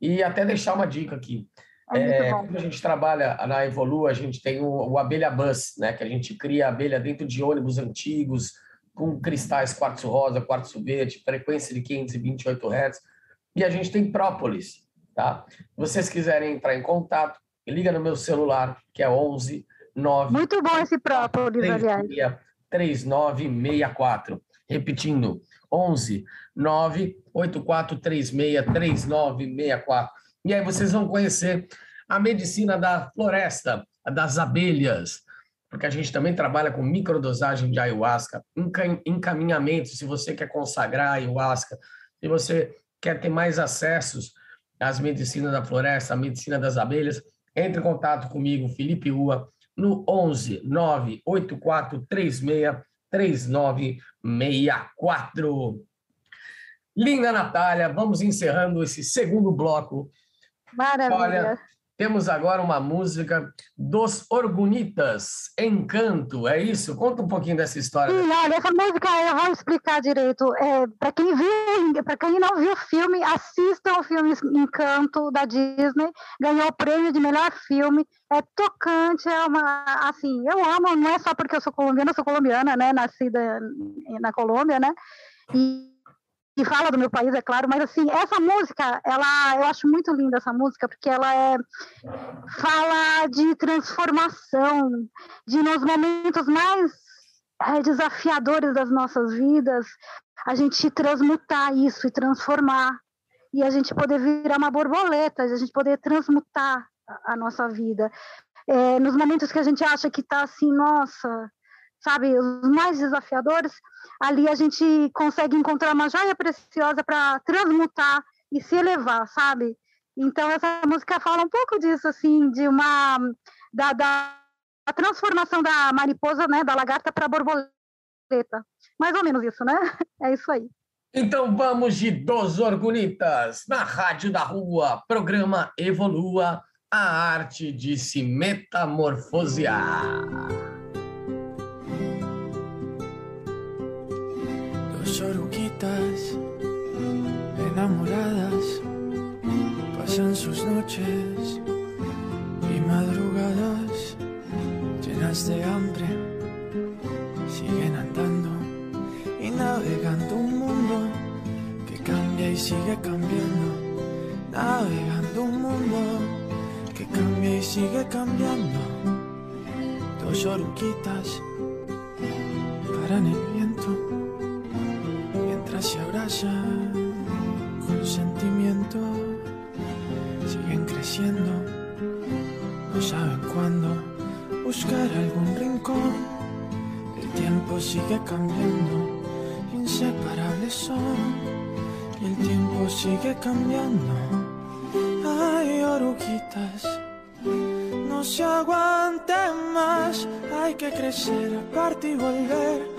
e até deixar uma dica aqui. É, é quando a gente trabalha na Evolua, a gente tem o, o, Abelha Bus, né? que a gente cria abelha dentro de ônibus antigos, com cristais quartzo rosa, quartzo verde, frequência de 528 Hz. E a gente tem própolis. Tá? Se vocês quiserem entrar em contato, liga no meu celular, que é 11 9. Muito bom esse própolis, 36, aliás. 3964. Repetindo, 11 98436 3964. E aí vocês vão conhecer a medicina da floresta, das abelhas, porque a gente também trabalha com microdosagem de ayahuasca, encaminhamento, se você quer consagrar ayahuasca, se você quer ter mais acessos às medicinas da floresta, à medicina das abelhas, entre em contato comigo, Felipe Rua, no 11 98436 3964. Linda Natália, vamos encerrando esse segundo bloco. Maravilha. Olha, temos agora uma música dos Orgunitas, Encanto, é isso? Conta um pouquinho dessa história. Sim, olha, essa música eu vou explicar direito. É, para quem viu, para quem não viu o filme, assistam o filme Encanto da Disney. Ganhou o prêmio de melhor filme. É tocante, é uma assim, eu amo, não é só porque eu sou colombiana, eu sou colombiana, né, nascida na Colômbia, né? E que fala do meu país, é claro, mas assim, essa música, ela, eu acho muito linda essa música, porque ela é, fala de transformação, de nos momentos mais é, desafiadores das nossas vidas, a gente transmutar isso e transformar, e a gente poder virar uma borboleta, a gente poder transmutar a, nossa vida. É, nos momentos que a gente acha que está assim, nossa, sabe, os mais desafiadores, ali a gente consegue encontrar uma joia preciosa para transmutar e se elevar, sabe? Então essa música fala um pouco disso, assim, de uma da, da a transformação da mariposa, né, da lagarta para borboleta, mais ou menos isso, né? É isso aí. Então vamos de Dos Orgunitas, na Rádio da Rua, programa Evolua, a arte de se metamorfosear. Oruguitas enamoradas pasan sus noches y madrugadas llenas de hambre. Siguen andando y navegando un mundo que cambia y sigue cambiando. Navegando un mundo que cambia y sigue cambiando. Dos oruguitas paran el se abraza con sentimiento, siguen creciendo, no saben cuándo buscar algún rincón, el tiempo sigue cambiando, inseparables son, y el tiempo sigue cambiando, hay oruguitas. No se aguanten más, hay que crecer aparte y volver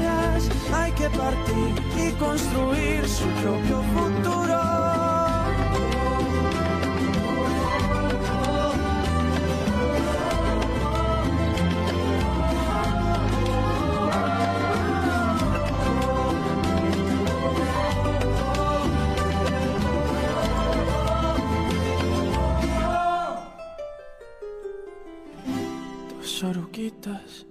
hay que partir y construir su propio futuro. Dos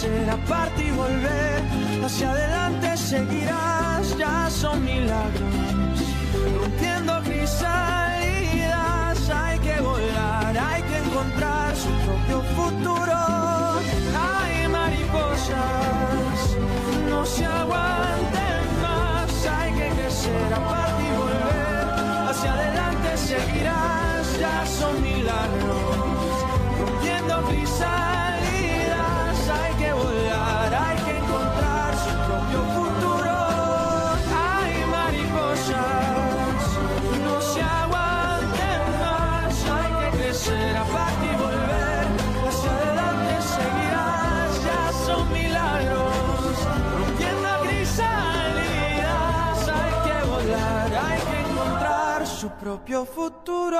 que crecer, aparte y volver, hacia adelante seguirás, ya son milagros, rompiendo crisalidas, hay que volar, hay que encontrar su propio futuro. Hay mariposas, no se aguanten más, hay que crecer, aparte y volver, hacia adelante seguirás, ya son milagros, rompiendo crisalidas, propio futuro.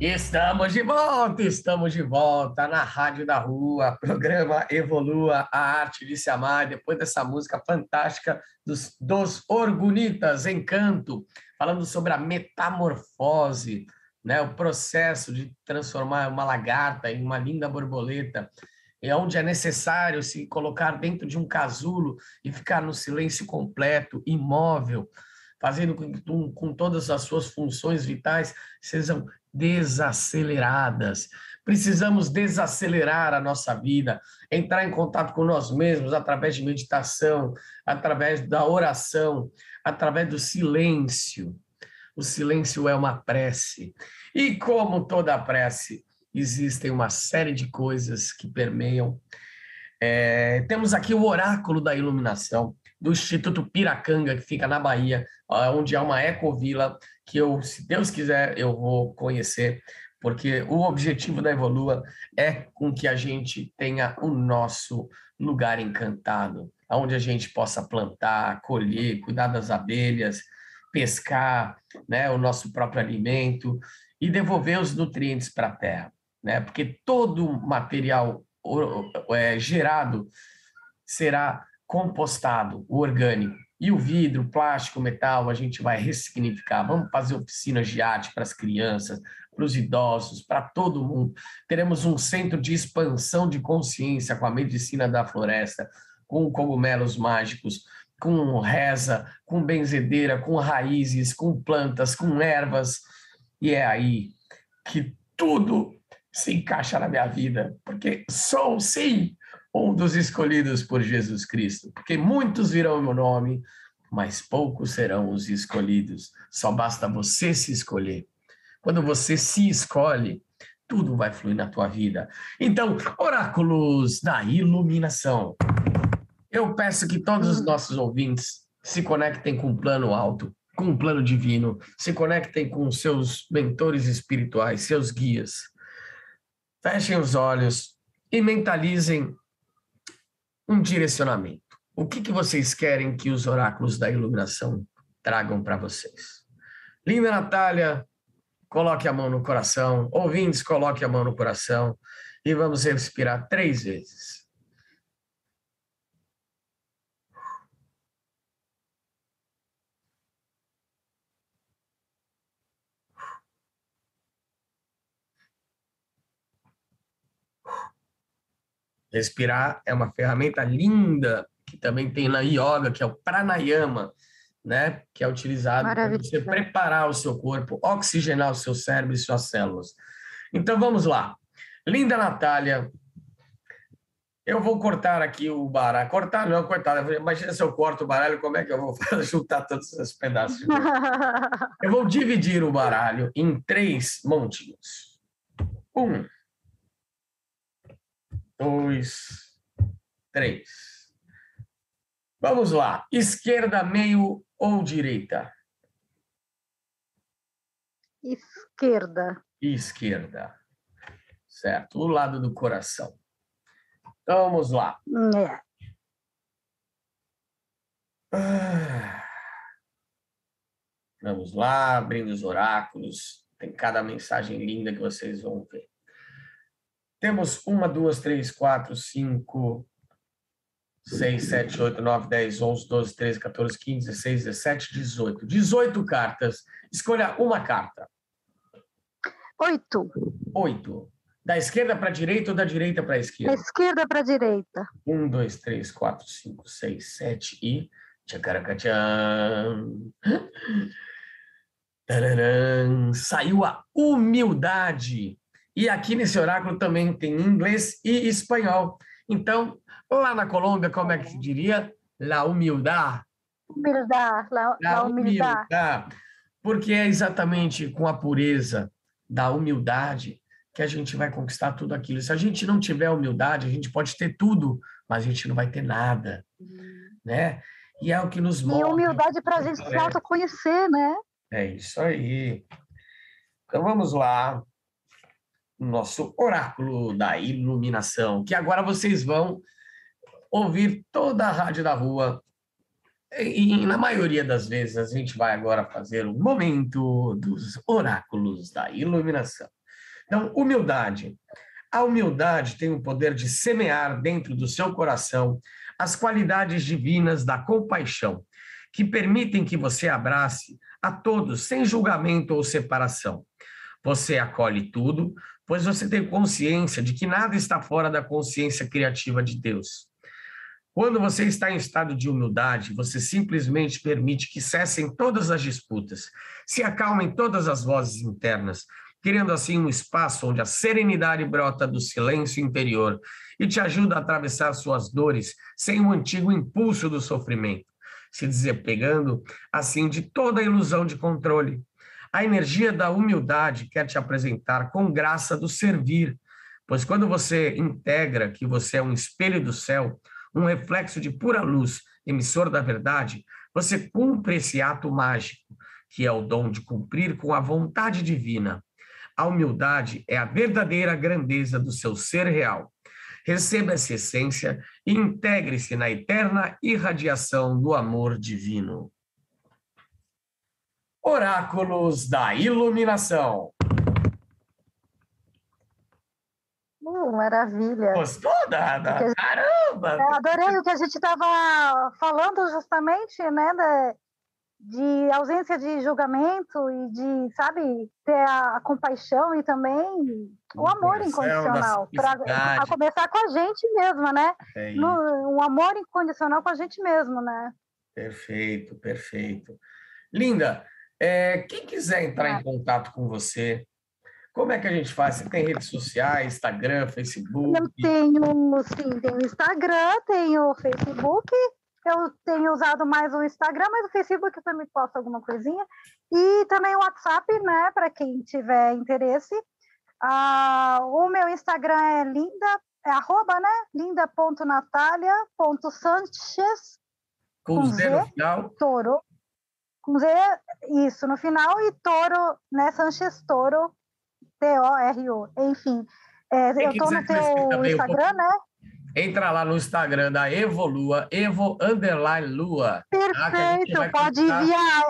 Estamos de volta, estamos de volta na Rádio da Rua, programa Evolua a Arte de Se Amar, depois dessa música fantástica dos, dos Orgunitas, Encanto, falando sobre a metamorfose, né, o processo de transformar uma lagarta em uma linda borboleta, e onde é necessário se colocar dentro de um casulo e ficar no silêncio completo, imóvel, fazendo com com todas as suas funções vitais sejam desaceleradas. Precisamos desacelerar a nossa vida, entrar em contato com nós mesmos através de meditação, através da oração, através do silêncio. O silêncio é uma prece. E como toda prece, existem uma série de coisas que permeiam. É, temos aqui o oráculo da iluminação do Instituto Piracanga, que fica na Bahia, onde há uma ecovila que eu, se Deus quiser, eu vou conhecer, porque o objetivo da Evolua é com que a gente tenha o nosso lugar encantado, onde a gente possa plantar, colher, cuidar das abelhas, pescar, né, o nosso próprio alimento e devolver os nutrientes para a terra, né? Porque todo material é, gerado será compostado, o orgânico. E o vidro, plástico, metal, a gente vai ressignificar. Vamos fazer oficinas de arte para as crianças, para os idosos, para todo mundo. Teremos um centro de expansão de consciência com a medicina da floresta, com cogumelos mágicos, com reza, com benzedeira, com raízes, com plantas, com ervas. E é aí que tudo se encaixa na minha vida, porque sou, sim, um dos escolhidos por Jesus Cristo, porque muitos virão em meu nome, mas poucos serão os escolhidos. Só basta você se escolher. Quando você se escolhe, tudo vai fluir na tua vida. Então, oráculos da iluminação. Eu peço que todos os nossos ouvintes se conectem com o plano alto, com o plano divino, se conectem com seus mentores espirituais, seus guias. Fechem os olhos e mentalizem um direcionamento. O que, que vocês querem que os oráculos da iluminação tragam para vocês? Linda Natália, coloque a mão no coração. Ouvintes, coloque a mão no coração. E vamos respirar três vezes. Respirar é uma ferramenta linda que também tem na yoga, que é o pranayama, né? Que é utilizado para você preparar o seu corpo, oxigenar o seu cérebro e suas células. Então vamos lá. Linda Natália, eu vou cortar aqui o baralho. Cortar não, cortar. Imagina se eu corto o baralho, como é que eu vou juntar todos esses pedaços? eu vou dividir o baralho em três montinhos. Um, dois, três. Vamos lá. Esquerda, meio ou direita? Esquerda. Esquerda. Certo. O lado do coração. Então, vamos lá. É. Ah. Vamos lá, abrindo os oráculos. Tem cada mensagem linda que vocês vão ver. Temos uma, duas, três, quatro, cinco, 6, 7, 8, 9, 10, 11, 12, 13, 14, 15, 16, 17, 18. 18 cartas. Escolha uma carta. Oito. Oito. Da esquerda para a direita ou da direita para a esquerda? Da esquerda para a direita. Um, dois, três, quatro, cinco, seis, sete e. Tchacaracatchan. Saiu a humildade. E aqui nesse oráculo também tem inglês e espanhol. Então, lá na Colômbia, como é que se diria? La humildade. Humildade, la, la humildade. humildade. Porque é exatamente com a pureza da humildade que a gente vai conquistar tudo aquilo. Se a gente não tiver humildade, a gente pode ter tudo, mas a gente não vai ter nada, né? E é o que nos mostra. E humildade para a gente se autoconhecer, né? É isso aí. Então vamos lá nosso oráculo da iluminação, que agora vocês vão ouvir toda a rádio da rua. E na maioria das vezes a gente vai agora fazer o momento dos oráculos da iluminação. Então, humildade. A humildade tem o poder de semear dentro do seu coração as qualidades divinas da compaixão, que permitem que você abrace a todos sem julgamento ou separação. Você acolhe tudo, pois você tem consciência de que nada está fora da consciência criativa de Deus. Quando você está em estado de humildade, você simplesmente permite que cessem todas as disputas, se acalmem todas as vozes internas, criando assim um espaço onde a serenidade brota do silêncio interior e te ajuda a atravessar suas dores sem o antigo impulso do sofrimento, se desapegando assim de toda a ilusão de controle. A energia da humildade quer te apresentar com graça do servir, pois quando você integra que você é um espelho do céu, um reflexo de pura luz, emissor da verdade, você cumpre esse ato mágico, que é o dom de cumprir com a vontade divina. A humildade é a verdadeira grandeza do seu ser real. Receba essa essência e integre-se na eterna irradiação do amor divino. Oráculos da Iluminação. Uh, maravilha. Gostou, Dada? Caramba! Eu adorei o que a gente estava falando justamente, né, de, de, ausência de julgamento e de, sabe, ter a, a compaixão e também o amor incondicional. Para começar com a gente mesma, né? É no, um amor incondicional com a gente mesmo, né? Perfeito, perfeito. Linda, é, quem quiser entrar em contato com você, como é que a gente faz? Você tem redes sociais, Instagram, Facebook? Eu tenho, sim, tenho Instagram, tenho Facebook. Eu tenho usado mais o Instagram, mas o Facebook também posto alguma coisinha. E também o WhatsApp, né, para quem tiver interesse. Ah, o meu Instagram é linda, é arroba, né? linda.natalia.sanchez. Com, com Z no final. Toro com Z, isso, no final, e Toro, né, Sanchez Toro, T-O-R-O, enfim. É, eu estou no teu Instagram, um né? entra lá no Instagram da Evolua, Evo Underline Lua. Tá? Perfeito, pode enviar,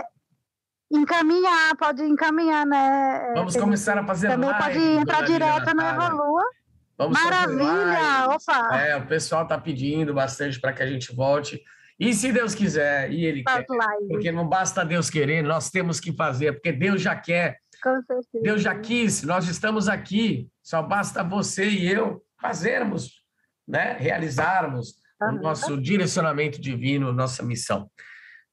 encaminhar, pode encaminhar, né? Vamos começar a fazer Também pode entrar direto no Evolua. Vamos Maravilha! Opa! É, o pessoal está pedindo bastante para que a gente volte. E se Deus quiser, e Ele quer, live. porque não basta Deus querer, nós temos que fazer, porque Deus já quer. Com certeza. Deus já quis, nós estamos aqui, só basta você e eu fazermos, né? realizarmos uhum. o nosso direcionamento divino, nossa missão.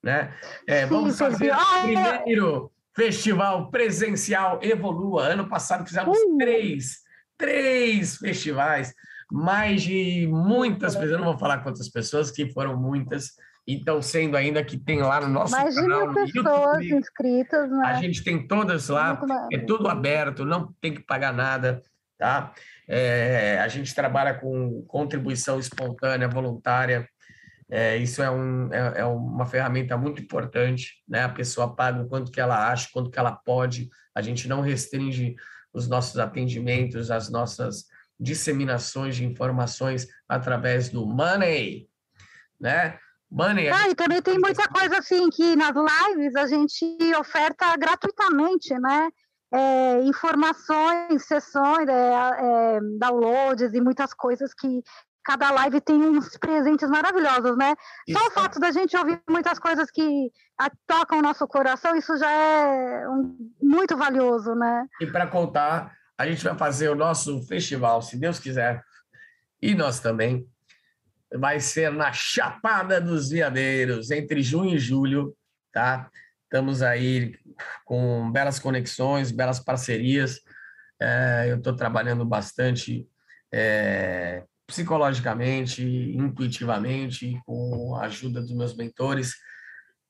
Né? É, vamos fazer o primeiro festival presencial Evolua. Ano passado fizemos uh. três três festivais, mais de muitas pessoas, eu não vou falar quantas pessoas, que foram muitas, e estão sendo ainda que tem lá no nosso mais canal. Mais de mil pessoas YouTube, inscritas, né? A gente tem todas lá, é tudo aberto, não tem que pagar nada, tá? É, a gente trabalha com contribuição espontânea, voluntária, é, isso é, um, é, é, uma ferramenta muito importante, né? A pessoa paga o quanto que ela acha, quanto que ela pode, a gente não restringe os nossos atendimentos, as nossas disseminações de informações através do Money, né? Money. Ah, e também tem muita coisa assim que nas lives a gente oferta gratuitamente, né? É, informações, sessões, é, é, downloads e muitas coisas que cada live tem uns presentes maravilhosos, né? Isso. Só o fato da gente ouvir muitas coisas que tocam o nosso coração, isso já é um, muito valioso, né? E para contar, a gente vai fazer o nosso festival, se Deus quiser, e nós também. Vai ser na Chapada dos Veadeiros, entre junho e julho, tá? Estamos aí com belas conexões, belas parcerias. É, eu estou trabalhando bastante é, psicologicamente, intuitivamente, com a ajuda dos meus mentores,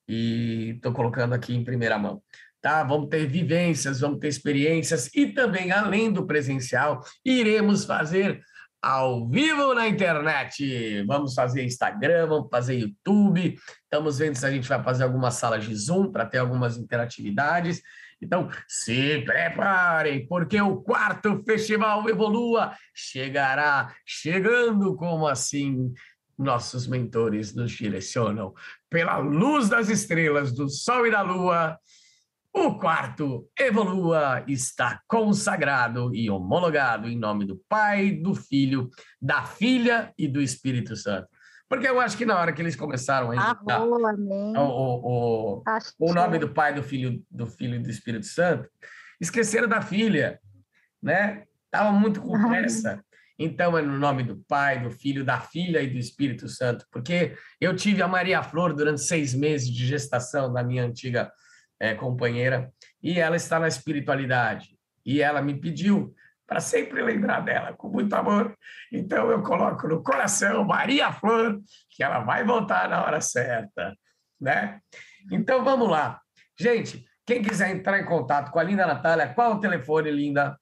e estou colocando aqui em primeira mão. Tá? Vamos ter vivências, vamos ter experiências e também, além do presencial, iremos fazer ao vivo na internet. Vamos fazer Instagram, vamos fazer YouTube. Estamos vendo se a gente vai fazer algumas salas de Zoom para ter algumas interatividades. Então, se preparem, porque o quarto Festival Evolua chegará, chegando como assim nossos mentores nos direcionam. Pela luz das estrelas, do Sol e da Lua, o quarto Evolua está consagrado e homologado em nome do Pai, do Filho, da Filha e do Espírito Santo. Porque eu acho que na hora que eles começaram a inventar o, o, o, o nome do Pai, do Filho, do Filho e do Espírito Santo, esqueceram da filha, né? Estava muito com pressa. Então é no nome do Pai, do Filho, da Filha e do Espírito Santo, porque eu tive a Maria Flor durante seis meses de gestação da minha antiga é, companheira e ela está na espiritualidade e ela me pediu para sempre lembrar dela com muito amor. Então eu coloco no coração Maria Flor, que ela vai voltar na hora certa, né? Então vamos lá. Gente, quem quiser entrar em contato com a Linda Natália, qual o telefone, Linda?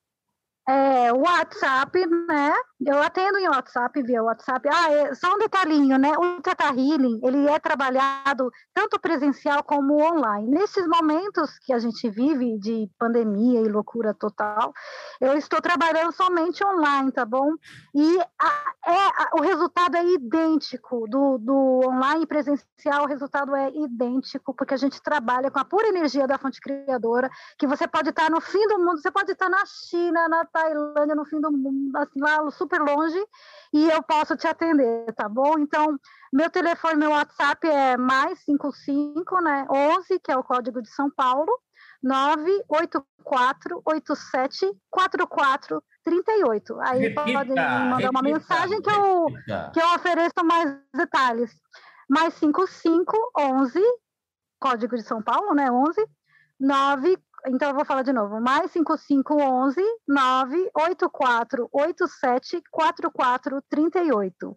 É, WhatsApp, né? Eu atendo em WhatsApp, via WhatsApp. Ah, é, só um detalhinho, né? O Tata Healing, ele é trabalhado tanto presencial como online. Nesses momentos que a gente vive de pandemia e loucura total, eu estou trabalhando somente online, tá bom? E a, é, a, o resultado é idêntico do, do online e presencial, o resultado é idêntico, porque a gente trabalha com a pura energia da fonte criadora, que você pode estar no fim do mundo, você pode estar na China, na Tailândia, no fim do mundo, assim, lá super longe, e eu posso te atender, tá bom? Então, meu telefone, meu WhatsApp é mais 55, né, 11, que é o código de São Paulo, 984874438. Aí repita, pode me mandar repita, uma mensagem que eu, que eu ofereço mais detalhes. Mais 55, 11, código de São Paulo, né, 11, 9 então eu vou falar de novo. Mais 5511 98487 4438.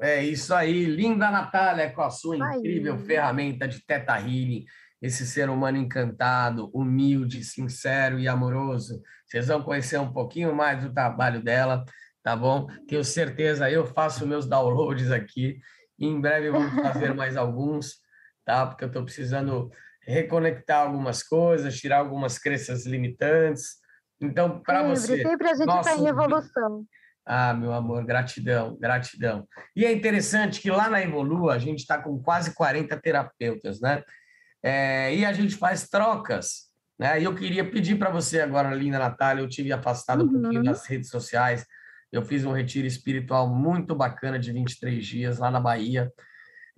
É isso aí, linda Natália, com a sua incrível aí. ferramenta de Teta Healing, esse ser humano encantado, humilde, sincero e amoroso. Vocês vão conhecer um pouquinho mais do trabalho dela, tá bom? Tenho certeza, eu faço meus downloads aqui, em breve vamos fazer mais alguns, tá? Porque eu estou precisando reconectar algumas coisas, tirar algumas crenças limitantes. Então, para você. Sempre a gente está em evolução. Ah, meu amor, gratidão, gratidão. E é interessante que lá na Evolua a gente está com quase 40 terapeutas, né? É, e a gente faz trocas, né? E eu queria pedir para você agora, linda Natália, eu tive afastado um pouquinho Uhum. das redes sociais, eu fiz um retiro espiritual muito bacana de 23 dias lá na Bahia,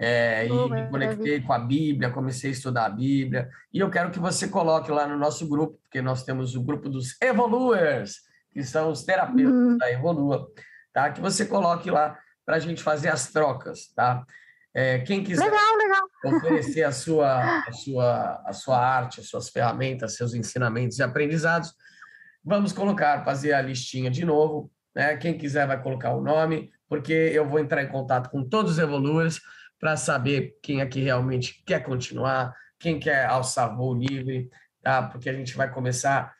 é, e Oh, me maravilha. conectei com a Bíblia, comecei a estudar a Bíblia, e eu quero que você coloque lá no nosso grupo, porque nós temos o grupo dos Evoluers, que são os terapeutas Uhum. da Evolua, tá? Que você coloque lá para a gente fazer as trocas, tá? É, quem quiser Legal, legal. oferecer a sua, a, sua, a sua arte, as suas ferramentas, seus ensinamentos e aprendizados, vamos colocar, fazer a listinha de novo. Né? Quem quiser vai colocar o nome, porque eu vou entrar em contato com todos os evoluers para saber quem aqui realmente quer continuar, quem quer alçar voo livre, tá? porque a gente vai começar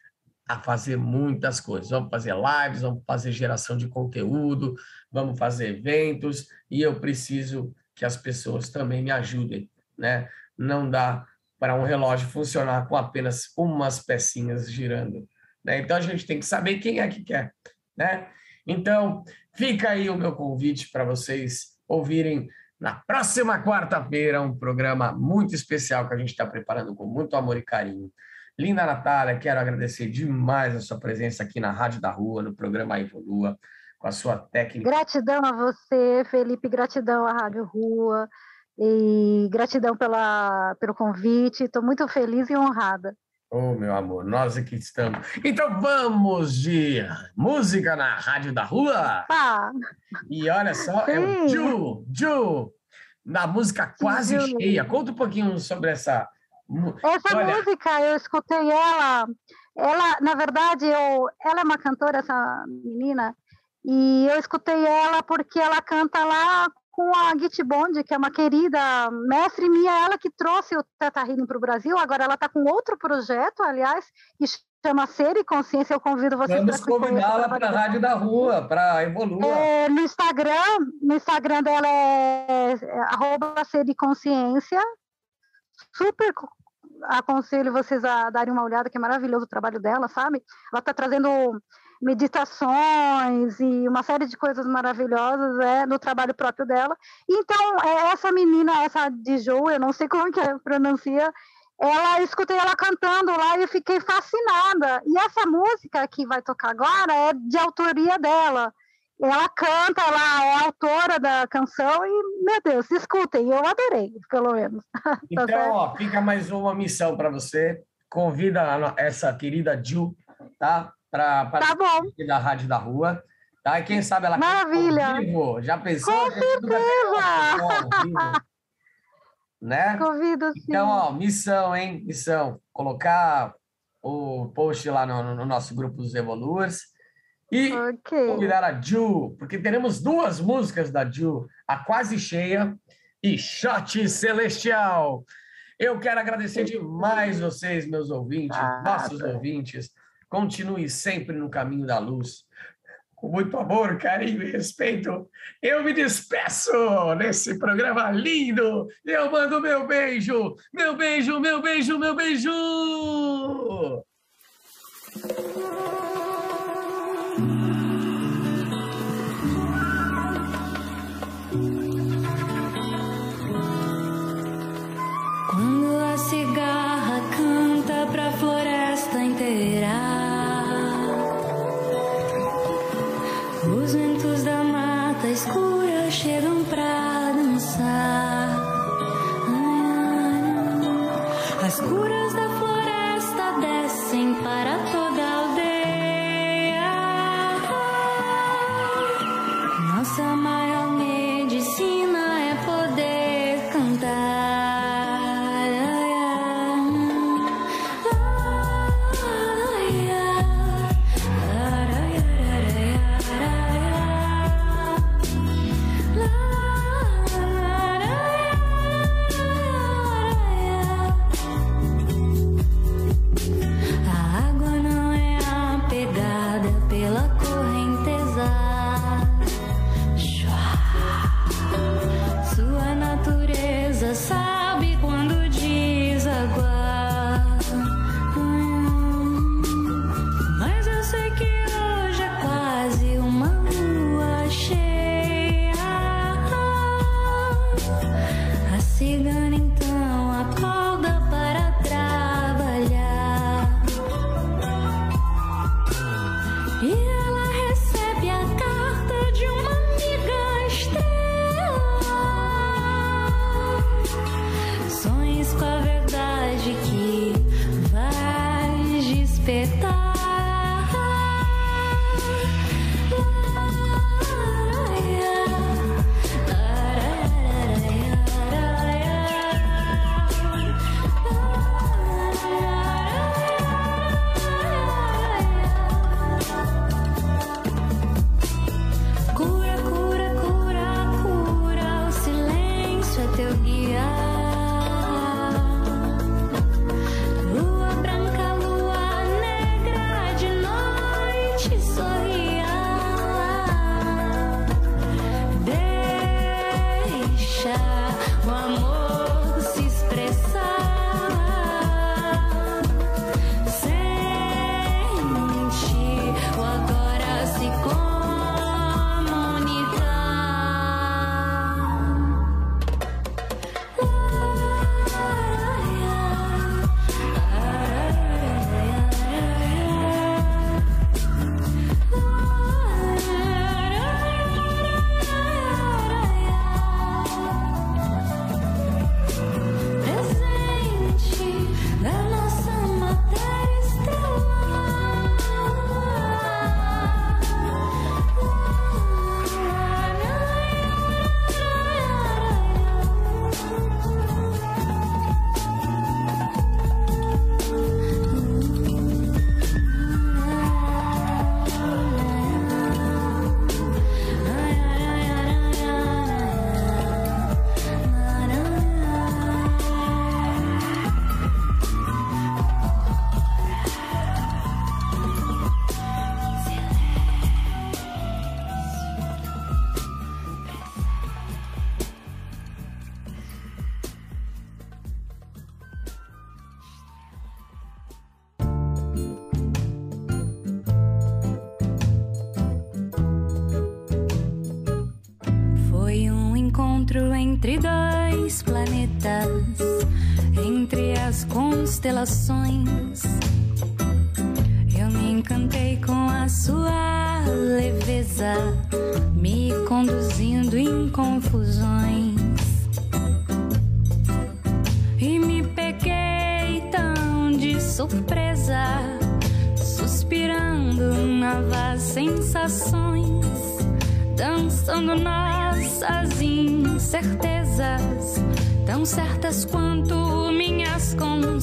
a fazer muitas coisas. Vamos fazer lives, vamos fazer geração de conteúdo, vamos fazer eventos, e eu preciso que as pessoas também me ajudem, né? Não dá para um relógio funcionar com apenas umas pecinhas girando, né? Então a gente tem que saber quem é que quer, né? Então, fica aí o meu convite para vocês ouvirem na próxima quarta-feira um programa muito especial que a gente está preparando com muito amor e carinho. Linda Natália, quero agradecer demais a sua presença aqui na Rádio da Rua, no programa Evolua, com a sua técnica. Gratidão a você, Felipe, gratidão à Rádio Rua e gratidão pela, pelo convite. Estou muito feliz e honrada. Oh, meu amor, nós aqui estamos. Então vamos de música na Rádio da Rua. Pá, E olha só, é o Sim. Ju, Ju, na música quase Ju. cheia. Conta um pouquinho sobre essa. essa Olha. música eu escutei ela. Ela, na verdade, eu, ela é uma cantora, essa menina, e eu escutei ela porque ela canta lá com a Git Bond, que é uma querida mestre minha, ela que trouxe o Teta Healing para o Brasil. Agora ela está com outro projeto, aliás, que chama Ser e Consciência. Eu convido vocês Vamos convidá-la para a. Rádio da Rua, para Evolua. É, no Instagram, no Instagram dela é, é arroba ser de consciência. Super co- aconselho vocês a darem uma olhada, que é maravilhoso o trabalho dela, sabe? Ela está trazendo meditações e uma série de coisas maravilhosas é, no trabalho próprio dela. Então, é, essa menina, essa de Jo, eu não sei como que é, pronuncia, ela escutei ela cantando lá e eu fiquei fascinada. E essa música que vai tocar agora é de autoria dela. Ela canta, ela é autora da canção e, meu Deus, escutem, eu adorei, pelo menos. Então, certo? ó, fica mais uma missão para você. Convida essa querida Ju, tá? Para Tá bom, da Rádio da Rua. Tá? E quem sabe ela Maravilha. ao vivo. Já pensou? Com A gente nunca teve uma pessoa ao vivo. né? convido sim. Então, ó, missão, hein? Missão. Colocar o post lá no, no nosso grupo dos Evoluers e ok. convidar a Ju, porque teremos duas músicas da Ju, a Quase Cheia e Shot Celestial. Eu quero agradecer demais vocês, meus ouvintes, Ah, nossos tá. ouvintes. Continue sempre no caminho da luz. Com muito amor, carinho e respeito, eu me despeço nesse programa lindo. Eu mando meu beijo, meu beijo, meu beijo, meu beijo.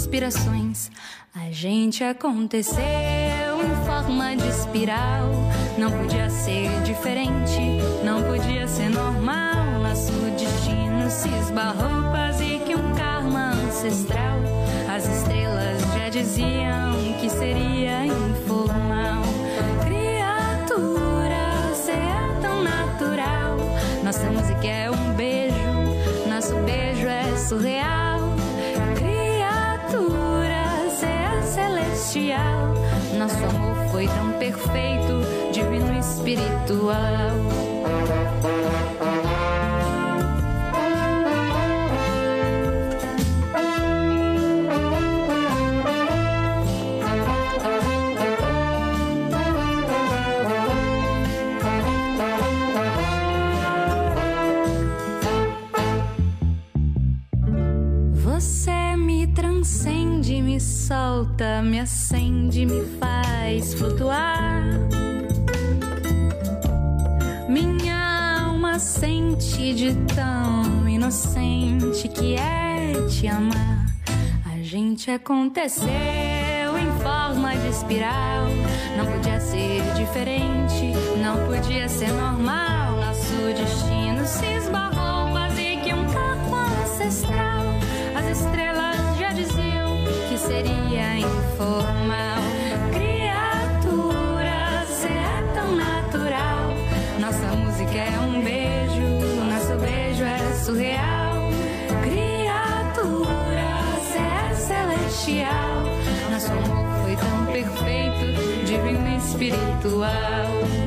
Conspirações. A gente aconteceu em forma de espiral, não podia ser diferente, não podia ser normal. Nosso destino se esbarrou quase que um karma ancestral. As estrelas já diziam que seria informal. Criatura, você é tão natural. Nossa música é um beijo, nosso beijo é surreal. Celestial. Nosso amor foi tão perfeito, divino espiritual. Me acende, me faz flutuar. Minha alma sente de tão inocente que é te amar. A gente aconteceu em forma de espiral. Não podia ser diferente, não podia ser normal. Informal. Criatura, você é tão natural. Nossa música é um beijo, nosso beijo é surreal. Criatura, você é celestial. Nosso amor foi tão perfeito, divino e espiritual.